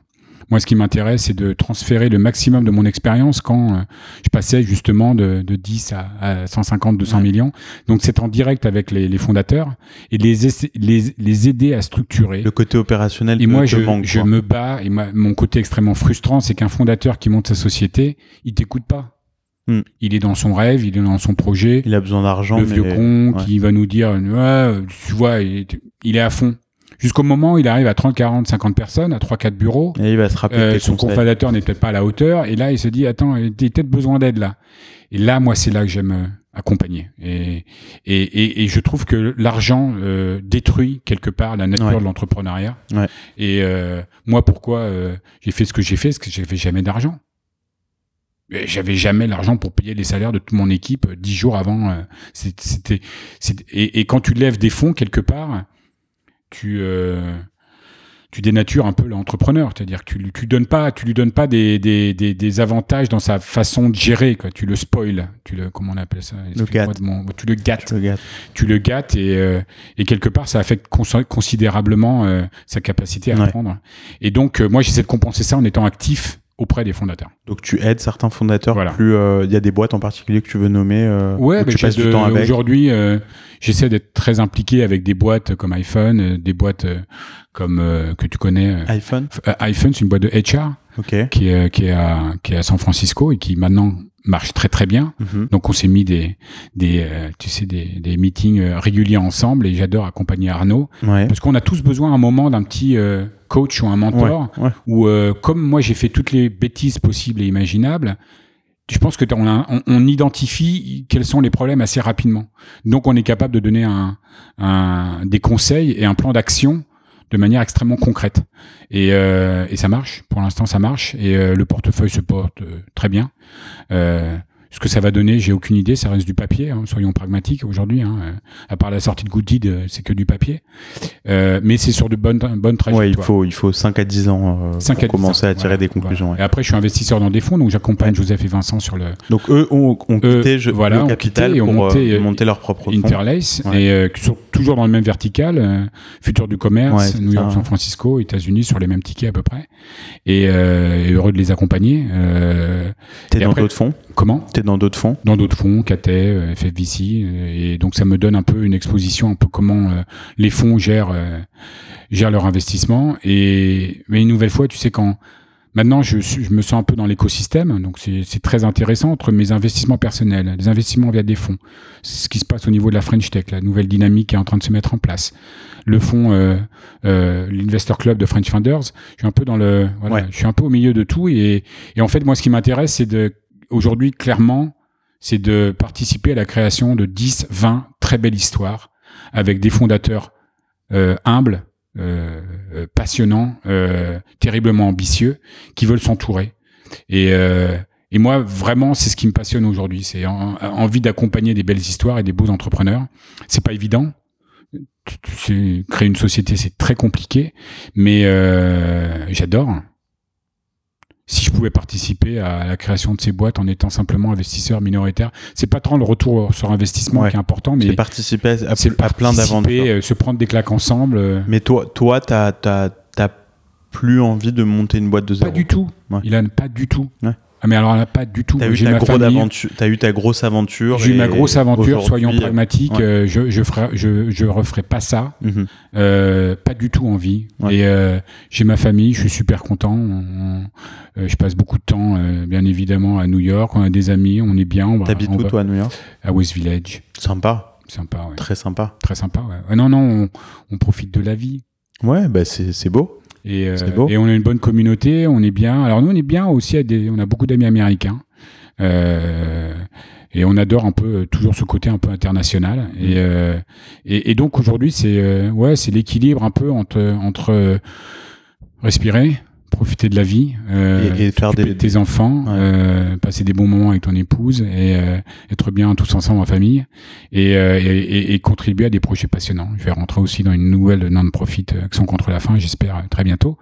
Moi, ce qui m'intéresse, c'est de transférer le maximum de mon expérience quand euh, je passais justement de, de 10 à, à 150, 200 ouais. millions. Donc, c'est en direct avec les, les fondateurs et les, les, les aider à structurer. Le côté opérationnel. Et moi, je, manque, je me bats et ma, mon côté extrêmement frustrant, c'est qu'un fondateur qui monte sa société, il t'écoute pas. Hmm. Il est dans son rêve, il est dans son projet. Il a besoin d'argent. Le vieux con ouais. qui va nous dire, ouais, tu vois, il est, à fond. Jusqu'au moment où il arrive à 30, 40, 50 personnes, à 3, 4 bureaux. Et il va se rappeler euh, son cofondateur n'est peut-être pas à la hauteur. Et là, il se dit, attends, il a peut-être besoin d'aide là. Et là, moi, c'est là que j'aime euh, accompagner. Et, et, et, et, je trouve que l'argent euh, détruit quelque part la nature Ouais. de l'entrepreneuriat. Ouais. Et euh, moi, pourquoi j'ai fait ce que j'ai fait Parce que j'avais jamais d'argent. J'avais jamais l'argent pour payer les salaires de toute mon équipe euh, dix jours avant. euh, C'était, et, et quand tu lèves des fonds quelque part, tu euh, tu dénatures un peu l'entrepreneur, c'est-à-dire que tu, lui- tu donnes pas, tu lui donnes pas des, des, des, des avantages dans sa façon de gérer, quoi. Tu le spoil, tu le comment on appelle ça? De mon- tu le gâtes Regarde. tu le gâtes et, euh, et quelque part ça affecte cons- considérablement euh, sa capacité à Ouais. apprendre. Et donc moi j'essaie de compenser ça en étant actif auprès des fondateurs. Donc tu aides certains fondateurs Voilà. plus. euh, Il y a des boîtes en particulier que tu veux nommer. euh, Ouais, bah, tu passes j'essaie du de- temps avec. aujourd'hui euh, j'essaie d'être très impliqué avec des boîtes comme iPhone, euh, des boîtes euh, comme euh, que tu connais. euh, iPhone. euh, iPhone c'est une boîte de HR qui est, qui est à qui est à San Francisco et qui maintenant marche très très bien. Mhm. Donc on s'est mis des des euh, tu sais des, des meetings euh, réguliers ensemble et j'adore accompagner Arnaud Ouais. Parce qu'on a tous besoin à un moment d'un petit euh, coach ou un mentor Ouais, ouais. où, euh, comme moi j'ai fait toutes les bêtises possibles et imaginables, je pense que on, a- on, on identifie quels sont les problèmes assez rapidement. Donc on est capable de donner un, un- des conseils et un plan d'action de manière extrêmement concrète. Et, euh, et ça marche, pour l'instant ça marche, et euh, le portefeuille se porte euh, très bien. Ce que ça va donner, j'ai aucune idée, ça reste du papier, hein, soyons pragmatiques aujourd'hui. Hein, euh, à part la sortie de Gooddeed, euh, c'est que du papier. Euh, mais c'est sur de bonnes, bonnes trajectoires. Ouais, il faut, il faut 5 à 10 ans euh, 5 pour à 10 commencer ans, à tirer voilà, des conclusions. voilà. Et après, je suis investisseur dans des fonds, donc j'accompagne Joseph et Vincent sur le. Donc eux ont, quitté je, voilà, le capital et ont pour monté, monter leur propre fonds. Interlace et sont toujours dans le même vertical, futur du commerce, New York, ça. San Francisco, États-Unis sur les mêmes tickets à peu près, et, et heureux de les accompagner. T'es dans d'autres fonds? Comment? T'es dans d'autres fonds? Dans d'autres fonds, Cathay, euh, FFVC, euh, et donc ça me donne un peu une exposition, un peu comment euh, les fonds gèrent gèrent leur investissement. Et mais une nouvelle fois, tu sais quand Maintenant, je, je me sens un peu dans l'écosystème, donc c'est très intéressant entre mes investissements personnels, les investissements via des fonds, ce qui se passe au niveau de la French Tech, la nouvelle dynamique qui est en train de se mettre en place, le fonds, euh, euh, l'Investor Club de French Founders, je suis un peu dans le, voilà, Ouais. je suis un peu au milieu de tout et, et en fait, moi, ce qui m'intéresse, c'est de, aujourd'hui, clairement, c'est de participer à la création de 10, 20 très belles histoires avec des fondateurs euh, humbles, euh, euh, passionnants, terriblement ambitieux, qui veulent s'entourer. Et, moi, vraiment, c'est ce qui me passionne aujourd'hui. C'est en- envie d'accompagner des belles histoires et des beaux entrepreneurs. C'est pas évident. Créer une société, c'est très compliqué, mais j'adore. Si je pouvais participer à la création de ces boîtes en étant simplement investisseur minoritaire. C'est pas tant le retour sur investissement Ouais. qui est important, mais C'est participer à, à- c'est à plein participer, d'aventures. euh, se prendre des claques ensemble. euh, Mais toi, toi, t'as, t'as, t'as plus envie de monter une boîte de zéro. Pas du tout. Ouais. Il a pas du tout. Ouais. Ah, mais alors là, pas du tout. T'as eu ma. T'as eu ta grosse aventure. J'ai eu ma grosse aventure, soyons aujourd'hui, pragmatiques. ouais. euh, je je ferai, je je referai pas ça. Mhm. Euh, pas du tout envie. Ouais. Et euh, j'ai ma famille, je suis super content. On- on- euh, je passe beaucoup de temps, euh, bien évidemment, à New York. On a des amis, on est bien. T'habites où va- toi à New York? À West Village. Sympa, Sympa, ouais. très sympa. Très sympa. Ouais. Non, non, on, on profite de la vie. Ouais, bah c'est beau. Et, euh, beau. et on a une bonne communauté, on est bien. Alors nous, on est bien aussi, à des, on a beaucoup d'amis américains. Euh, et on adore un peu euh, toujours ce côté un peu international. Et, euh, et, et donc aujourd'hui, c'est euh, ouais, c'est l'équilibre un peu entre entre euh, respirer, profiter de la vie, euh, Et- et faire s'occuper des- de tes enfants, Ouais. euh, passer des bons moments avec ton épouse et euh, être bien tous ensemble en famille et, euh, et, et- et contribuer à des projets passionnants. Je vais rentrer aussi dans une nouvelle non-profit euh, Action contre la faim, j'espère euh, très bientôt.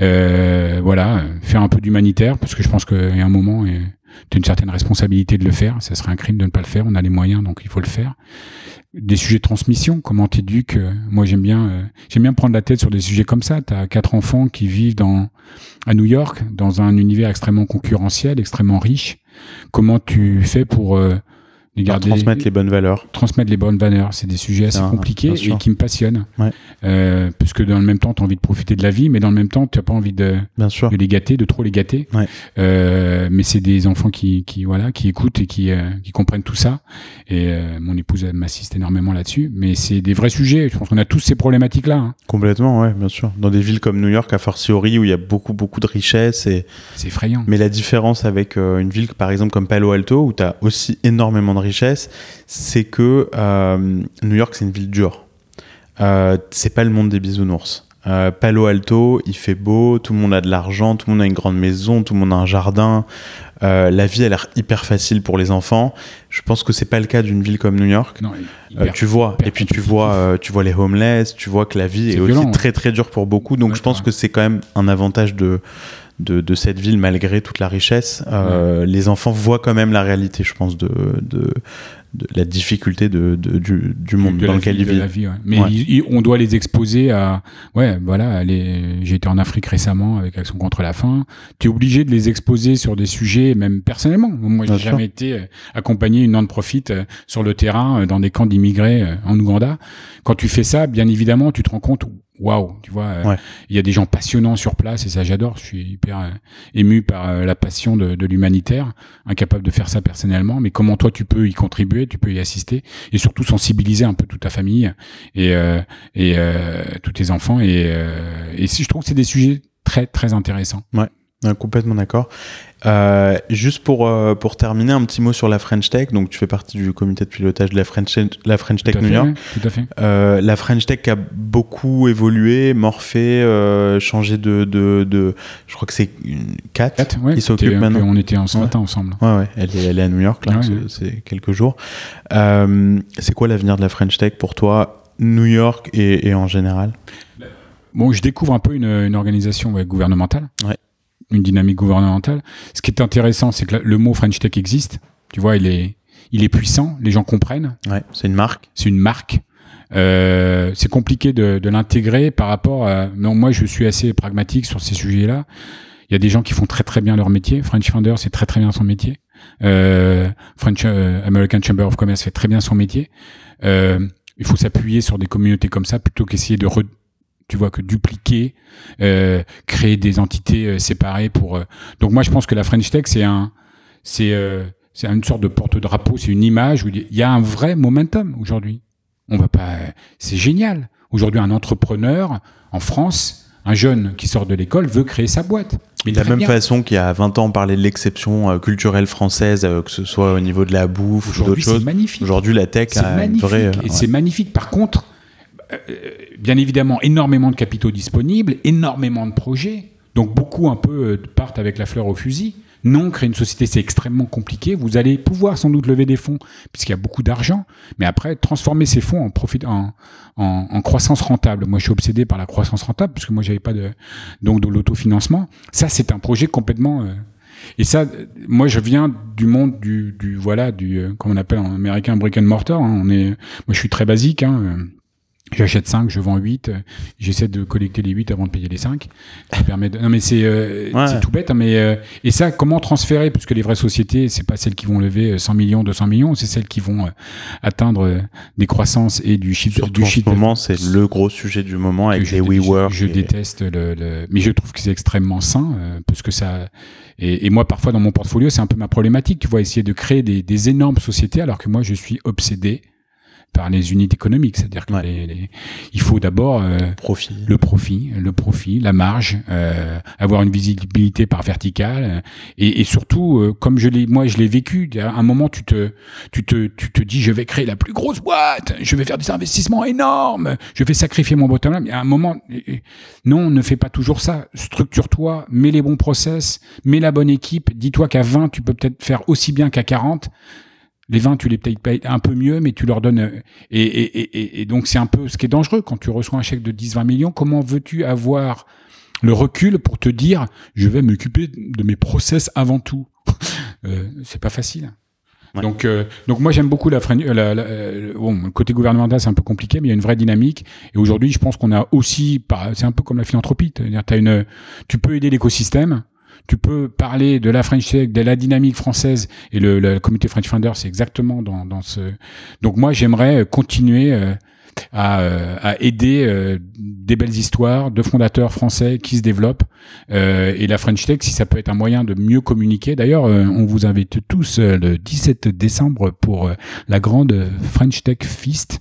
Euh, voilà, faire un peu d'humanitaire parce que je pense qu'il y a un moment et tu as une certaine responsabilité de le faire. Ça serait un crime de ne pas le faire. On a les moyens, donc il faut le faire. Des sujets de transmission, comment t'éduques. euh, Moi, j'aime bien, euh, j'aime bien prendre la tête sur des sujets comme ça. T'as quatre enfants qui vivent dans à New York, dans un univers extrêmement concurrentiel, extrêmement riche. Comment tu fais pour euh, garder, transmettre les bonnes valeurs. transmettre les bonnes valeurs. C'est des sujets assez un- compliqués et qui me passionnent. Ouais. Euh, parce que dans le même temps, tu as envie de profiter de la vie, mais dans le même temps, tu n'as pas envie de, Bien sûr. de les gâter, de trop les gâter. Ouais. Euh, mais c'est des enfants qui, qui voilà, qui écoutent et qui, euh, qui comprennent tout ça. Et mon épouse m'assiste énormément là-dessus. Mais c'est des vrais sujets. Je pense qu'on a tous ces problématiques-là. hein. Complètement, ouais, bien sûr. Dans des villes comme New York, a fortiori, où il y a beaucoup, beaucoup de richesses. Et... C'est effrayant. Mais la différence avec une ville, par exemple, comme Palo Alto, où tu as aussi énormément de richesses, c'est que euh, New York, c'est une ville dure. Euh, c'est pas le monde des bisounours. Euh, Palo Alto, il fait beau, tout le monde a de l'argent, tout le monde a une grande maison, tout le monde a un jardin. Euh, la vie a l'air hyper facile pour les enfants. Je pense que c'est pas le cas d'une ville comme New York. Non, Euh, tu vois, et puis tu vois, tu vois les homeless, tu vois que la vie est, aussi très très dure pour beaucoup. Donc Ouais, je pense ouais. que c'est quand même un avantage de, de, de cette ville malgré toute la richesse. Euh, Les enfants voient quand même la réalité, je pense, de, de, de la difficulté de, de- du, du monde de dans lequel vie, ils la vivent. vie, ouais. Mais Ouais. on doit les exposer à. Ouais, voilà. J'ai été en Afrique récemment avec Action contre la faim. Tu es obligé de les exposer sur des sujets, même personnellement. Moi, j'ai jamais été euh, accompagné une non-profit euh, sur le terrain euh, dans des camps d'immigrés en Ouganda. Quand tu fais ça, bien évidemment, tu te rends compte. Waouh, tu vois, Ouais. il y a des gens passionnants sur place et ça j'adore. Je suis hyper euh, ému par euh, la passion de, de l'humanitaire, incapable de faire ça personnellement. Mais comment toi tu peux y contribuer, tu peux y assister et surtout sensibiliser un peu toute ta famille et, euh, euh, tous tes enfants. Et, euh, je trouve que c'est des sujets très très intéressants. Ouais, complètement d'accord. Euh, juste pour, euh, pour terminer, un petit mot sur la French Tech. Donc, tu fais partie du comité de pilotage de la French, la French Tech New York. tout à fait. Euh, la French Tech a beaucoup évolué, morphé, euh, changé de, de, de- Je crois que c'est une 4 Quatre, ouais, qui s'occupe maintenant. On était en ce Ouais. matin ensemble. Ouais, ouais, elle est, elle est à New York, là, Ouais, c'est- quelques jours. Euh, c'est quoi l'avenir de la French Tech pour toi, New York et, et en général? Bon, je découvre un peu une, une organisation ouais, gouvernementale, Ouais. Une dynamique gouvernementale. Ce qui est intéressant, c'est que le mot French Tech existe. Tu vois, il est, il est puissant, les gens comprennent. Ouais, c'est une marque. c'est une marque. Euh, c'est compliqué de, de l'intégrer par rapport à. Non, moi, je suis assez pragmatique sur ces sujets-là. Il y a des gens qui font très très bien leur métier. French Founder, c'est très très bien son métier. Euh, French euh, American Chamber of Commerce fait très bien son métier. Il faut s'appuyer sur des communautés comme ça plutôt qu'essayer de re- tu vois que dupliquer, euh, créer des entités euh, séparées pour. euh, Donc moi, je pense que la French Tech, c'est un, c'est c'est une sorte de porte-drapeau, c'est une image où il y a un vrai momentum aujourd'hui. On va pas, c'est génial. Aujourd'hui, un entrepreneur en France, un jeune qui sort de l'école veut créer sa boîte. Mais De la même bien. façon qu'il y a 20 ans, on parlait de l'exception culturelle française, que ce soit au niveau de la bouffe ou d'autres choses. Aujourd'hui, la tech C'est une magnifique. vraie. et ouais. c'est magnifique. Par contre, bien évidemment, énormément de capitaux disponibles, énormément de projets. Donc beaucoup un peu euh, partent avec la fleur au fusil. Non, créer une société, c'est extrêmement compliqué. Vous allez pouvoir sans doute lever des fonds, puisqu'il y a beaucoup d'argent, mais après, transformer ces fonds en, profit, en, en, croissance rentable. Moi, je suis obsédé par la croissance rentable, parce que moi, j'avais pas de, donc de l'autofinancement. Ça, c'est un projet complètement... Euh, et ça, moi, je viens du monde du, du voilà, du, euh, comment on appelle en américain, brick and mortar. Hein. On est, moi, je suis très basique. Hein. J'achète 5, je vends 8, j'essaie de collecter les 8 avant de payer les 5. Ça permet de... Non mais c'est euh, tout bête, hein, mais euh, et ça comment transférer? Parce que les vraies sociétés, c'est pas celles qui vont lever 100 millions, 200 millions, c'est celles qui vont euh, atteindre des croissances et du chiffre. Surtout du en ce moment, c'est le gros sujet du moment avec les WeWork. Je, je déteste le, le, mais je trouve que c'est extrêmement sain parce que ça. Et, et, moi, parfois dans mon portfolio, c'est un peu ma problématique. Tu vois, essayer de créer des, des énormes sociétés alors que moi, je suis obsédé par les unités économiques, c'est-à-dire qu'il faut d'abord euh, profit. le profit, le profit, la marge, euh, avoir une visibilité par verticale euh, et, et surtout, euh, comme je l'ai, moi je l'ai vécu, à un moment tu te, tu te, tu te dis je vais créer la plus grosse boîte, je vais faire des investissements énormes, je vais sacrifier mon bottom line. À un moment, non, ne fais pas toujours ça. Structure-toi, mets les bons process, mets la bonne équipe. Dis-toi qu'à 20 tu peux peut-être faire aussi bien qu'à 40 les 20, tu les payes un peu mieux, mais tu leur donnes. Euh, et, et, et, et donc, c'est un peu ce qui est dangereux quand tu reçois un chèque de 10-20 millions. Comment veux-tu avoir le recul pour te dire je vais m'occuper de mes process avant tout? Euh, C'est pas facile. Donc, euh, donc moi j'aime beaucoup la, euh, la, la, bon, le côté gouvernemental c'est un peu compliqué, mais il y a une vraie dynamique. Et aujourd'hui, je pense qu'on a aussi, c'est un peu comme la philanthropie, une, tu peux aider l'écosystème, tu peux parler de la French Tech, de la dynamique française et le, le comité French Founder, c'est exactement dans, dans ce. Donc moi, j'aimerais continuer euh, à, euh, à aider euh, des belles histoires de fondateurs français qui se développent. Euh, et la French Tech, si ça peut être un moyen de mieux communiquer. D'ailleurs, on vous invite tous le 17 décembre pour la grande French Tech Feast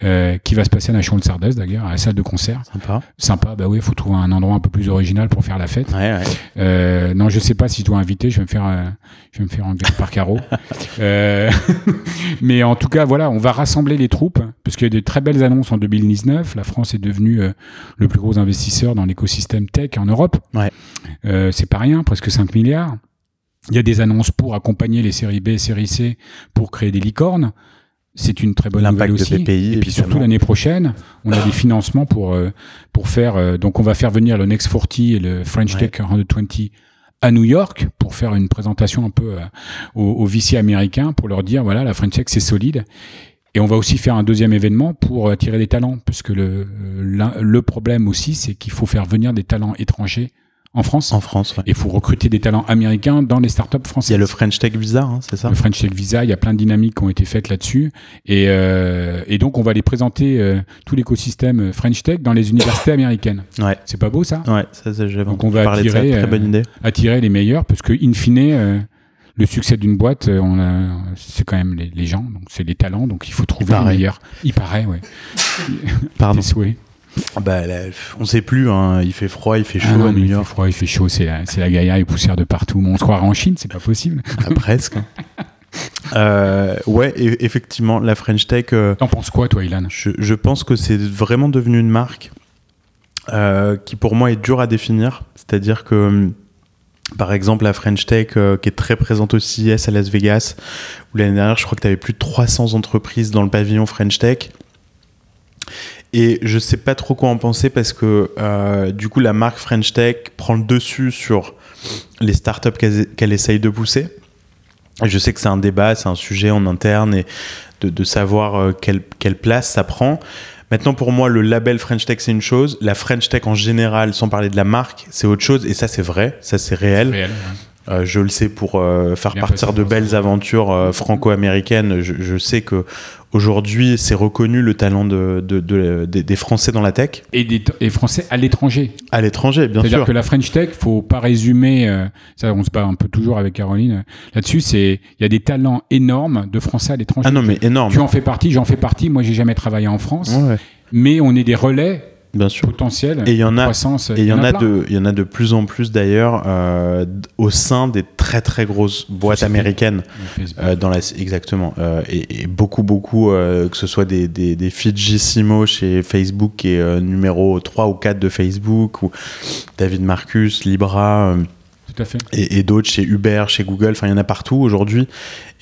qui va se passer à la Chambre de Sardès, d'ailleurs, à la salle de concert. Sympa. Sympa, bah oui, il faut trouver un endroit un peu plus original pour faire la fête. Ouais, ouais. Non, je sais pas si je dois inviter, je vais me faire, je vais me faire engueuler par Caro. mais en tout cas, voilà, on va rassembler les troupes, parce qu'il y a de très belles en 2019. La France est devenue euh, le plus gros investisseur dans l'écosystème tech en Europe. Ouais. Euh, c'est pas rien, presque 5 milliards. Il y a des annonces pour accompagner les séries B et séries C pour créer des licornes. C'est une très bonne nouvelle aussi. PPI, et puis surtout l'année prochaine, on a des financements pour euh, pour faire. donc on va faire venir le Next 40 et le French Ouais. Tech 120 à New York pour faire une présentation un peu euh, aux, aux VC américains pour leur dire voilà la French Tech c'est solide. Et on va aussi faire un deuxième événement pour attirer des talents, parce que le, euh, le problème aussi, c'est qu'il faut faire venir des talents étrangers en France. En France, ouais. Et il faut recruter des talents américains dans les startups Il françaises. y a le French Tech Visa, hein, c'est ça? Le French Tech Visa, il y a plein de dynamiques qui ont été faites là-dessus. Et, euh, et donc, on va les présenter euh, tout l'écosystème French Tech dans les universités américaines. Ouais. C'est pas beau ça? Ouais, ça, ça, j'avais Donc on va ça, très euh, bonne idée. Attirer les meilleurs, parce que, in fine, euh, le succès d'une boîte, euh, on c'est quand même les, les gens, donc c'est les talents, donc il faut trouver les paraît. meilleurs. Il paraît, ouais. Pardon. Tes souhaits. Bah, là, on sait plus, hein, il fait froid, il fait chaud Ah non, à mais New il fait froid, il fait chaud, c'est la, la gaïa et poussière de partout. On se croirait en Chine, c'est pas possible. Ah, presque. hein. Euh, ouais, et- effectivement, la French Tech, euh, T'en penses quoi, toi, Ilan? je, je pense que c'est vraiment devenu une marque euh, qui, pour moi, est dure à définir. C'est-à-dire que, hum, par exemple, la French Tech, euh, qui est très présente au CES à Las Vegas, où l'année dernière, je crois que tu avais plus de 300 entreprises dans le pavillon French Tech. Et je sais pas trop quoi en penser parce que euh, du coup la marque French Tech prend le dessus sur les startups qu'elle qu'elle essaye de pousser. Je sais que c'est un débat, c'est un sujet en interne et de, de savoir euh, quelle, quelle place ça prend. Maintenant, pour moi, le label French Tech, c'est une chose. La French Tech en général, sans parler de la marque, c'est autre chose. Et ça, c'est vrai. Ça, c'est réel. Réel, ouais. Euh, je le sais pour euh, faire Bien partir de belles aventures euh, franco-américaines. Je, je sais que aujourd'hui, c'est reconnu le talent de, de- de- des- Français dans la tech. Et des et Français à l'étranger. À l'étranger, bien C'est-à-dire sûr. que la French Tech, faut pas résumer, euh, ça on se bat un peu toujours avec Caroline euh, là-dessus, c'est il y a des talents énormes de Français à l'étranger. Ah non, mais énorme. Tu en fais partie, j'en fais partie. Moi, j'ai jamais travaillé en France, ouais, mais on est des relais bien sûr. potentiels. Et il y en a- croissance. Et il y, en a de, il y en a de plus en plus d'ailleurs euh, au sein des très très grosses boîtes américaines. Euh, dans la, exactement. Euh, et, et beaucoup, beaucoup, que ce soit des, des, des Fidjissimo chez Facebook qui est numéro 3 ou 4 de Facebook, ou David Marcus, Libra. Tout à fait. et, et d'autres chez Uber, chez Google, enfin il y en a partout aujourd'hui.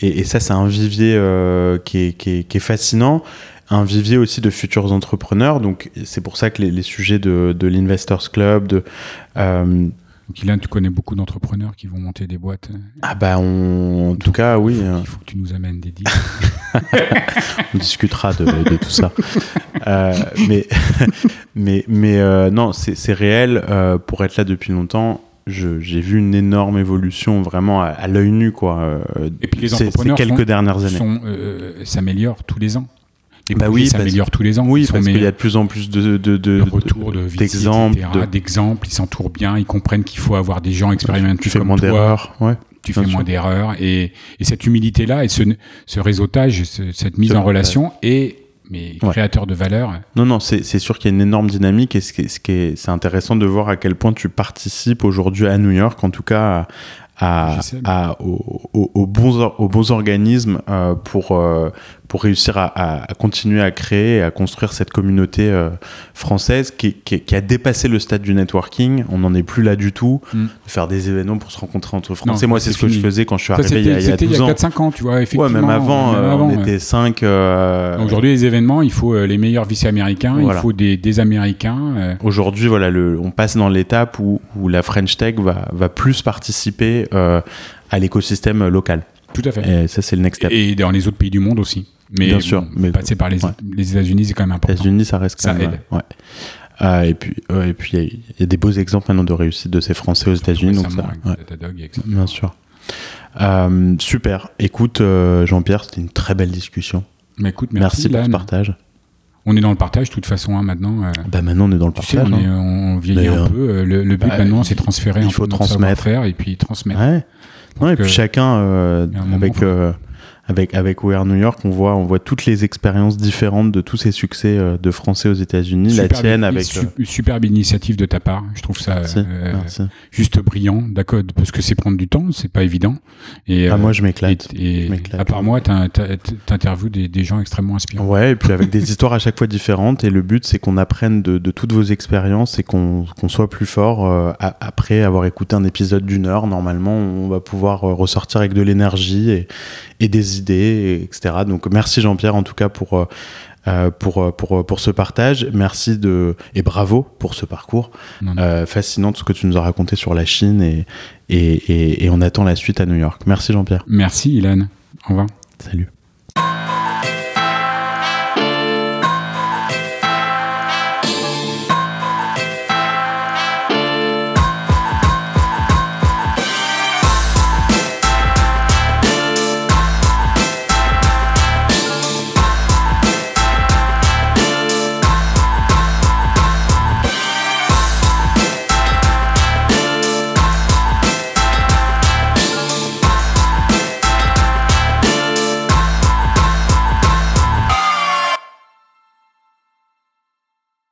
Et, et ça, c'est un vivier qui, est, qui, est, qui est fascinant, un vivier aussi de futurs entrepreneurs. Donc c'est pour ça que les, les sujets de, de l'Investors Club, de euh, Donc, Ilan, tu connais beaucoup d'entrepreneurs qui vont monter des boîtes. ah bah on, en tout cas oui, Il faut que tu nous amènes des deals. on discutera de, de tout ça. Euh, mais mais mais euh, non, c'est réel. euh, pour être là depuis longtemps. J'ai vu une énorme évolution vraiment à, à l'œil nu quoi. Et puis les ces- ces entrepreneurs quelques sont- dernières années. s'améliorent tous les ans. Les Bah oui, s'améliorent tous les ans. Oui, parce qu'il y a de plus en plus de, de, de, de retour de d'exemples. etc., de- d'exemples, ils s'entourent bien, ils comprennent qu'il faut avoir des gens expérimentés Tu fais comme moins d'erreurs. Ouais. tu fais moins d'erreurs et, et cette humilité là et ce, ce réseautage, ce- cette mise C'est en relation est mais Ouais. créateur de valeur. Non, non, c'est c'est sûr qu'il y a une énorme dynamique et ce qui est, ce c'est intéressant de voir à quel point tu participes aujourd'hui à New York, en tout cas à, à- aux, aux- bons, aux bons organismes euh, pour, euh, pour réussir à, à- à continuer à créer et à construire cette communauté euh, française qui, qui- qui a dépassé le stade du networking. On n'en est plus là du tout. Mm. Faire des événements pour se rencontrer entre Français. Non, Moi, c'est ce que je faisais quand je suis arrivé il y a, il y a c'était il y 12 a ans. 4-5 ans, tu vois, Ouais, effectivement. même avant, même euh, avant, on ouais. était 5. Aujourd'hui, les événements, il faut euh, les meilleurs vice-américains, Voilà. il faut des, des Américains. euh, Aujourd'hui, voilà, le, on passe dans l'étape où, où la French Tech va, va plus participer euh, à l'écosystème local. tout à fait. Et ça, c'est le next step. Et dans les autres pays du monde aussi. Mais Bien bon, sûr, mais- passer par les, ouais. les États-Unis, c'est quand même Les important. États-Unis, ça reste quand Ça même. aide. ouais. Euh, et puis, ouais, et puis, il y a- il y, a des beaux exemples maintenant de réussite de ces Français aux États-Unis. Donc ça, avec ouais, bien sûr. Euh, super. Écoute, euh, Jean-Pierre, c'était une très belle discussion. Mais écoute, Merci, merci, pour ce partage. On est dans le partage, de toute façon, hein, maintenant. euh, Bah, maintenant, on est dans le tu sais, partage. on, est- hein. on vieillit Mais, un euh, peu. Le, le but bah, maintenant, c'est transférer il faut transmettre. et puis transmettre. Ouais. Non, et puis chacun, il y a un moment, avec, euh, avec, We Are New York, on voit, on voit toutes les expériences différentes de tous ces succès euh, de Français aux États-Unis. La tienne avec. su- euh, superbe initiative de ta part. Je trouve ça merci, euh, merci. juste brillant, d'accord, parce que c'est prendre du temps, c'est pas évident. Et, Ah, euh, moi, je m'éclate. et, et je m'éclate. à part moi, t'in- t'in- t'interviews des, des gens extrêmement inspirants. Ouais, et puis avec des histoires à chaque fois différentes. Et le but, c'est qu'on apprenne de, de toutes vos expériences et qu'on qu'on soit plus fort. euh, après avoir écouté un épisode d'une heure, normalement, on va pouvoir euh, ressortir avec de l'énergie et, et des idées, et etc. Donc, merci Jean-Pierre, en tout cas, pour. euh, euh, pour, euh, pour, pour ce partage. Merci de, et bravo pour ce parcours euh, fascinant, tout ce que tu nous as raconté sur la Chine et, et, et, et on attend la suite à New York. Merci Jean-Pierre. Merci, Ilan. Au revoir. Salut.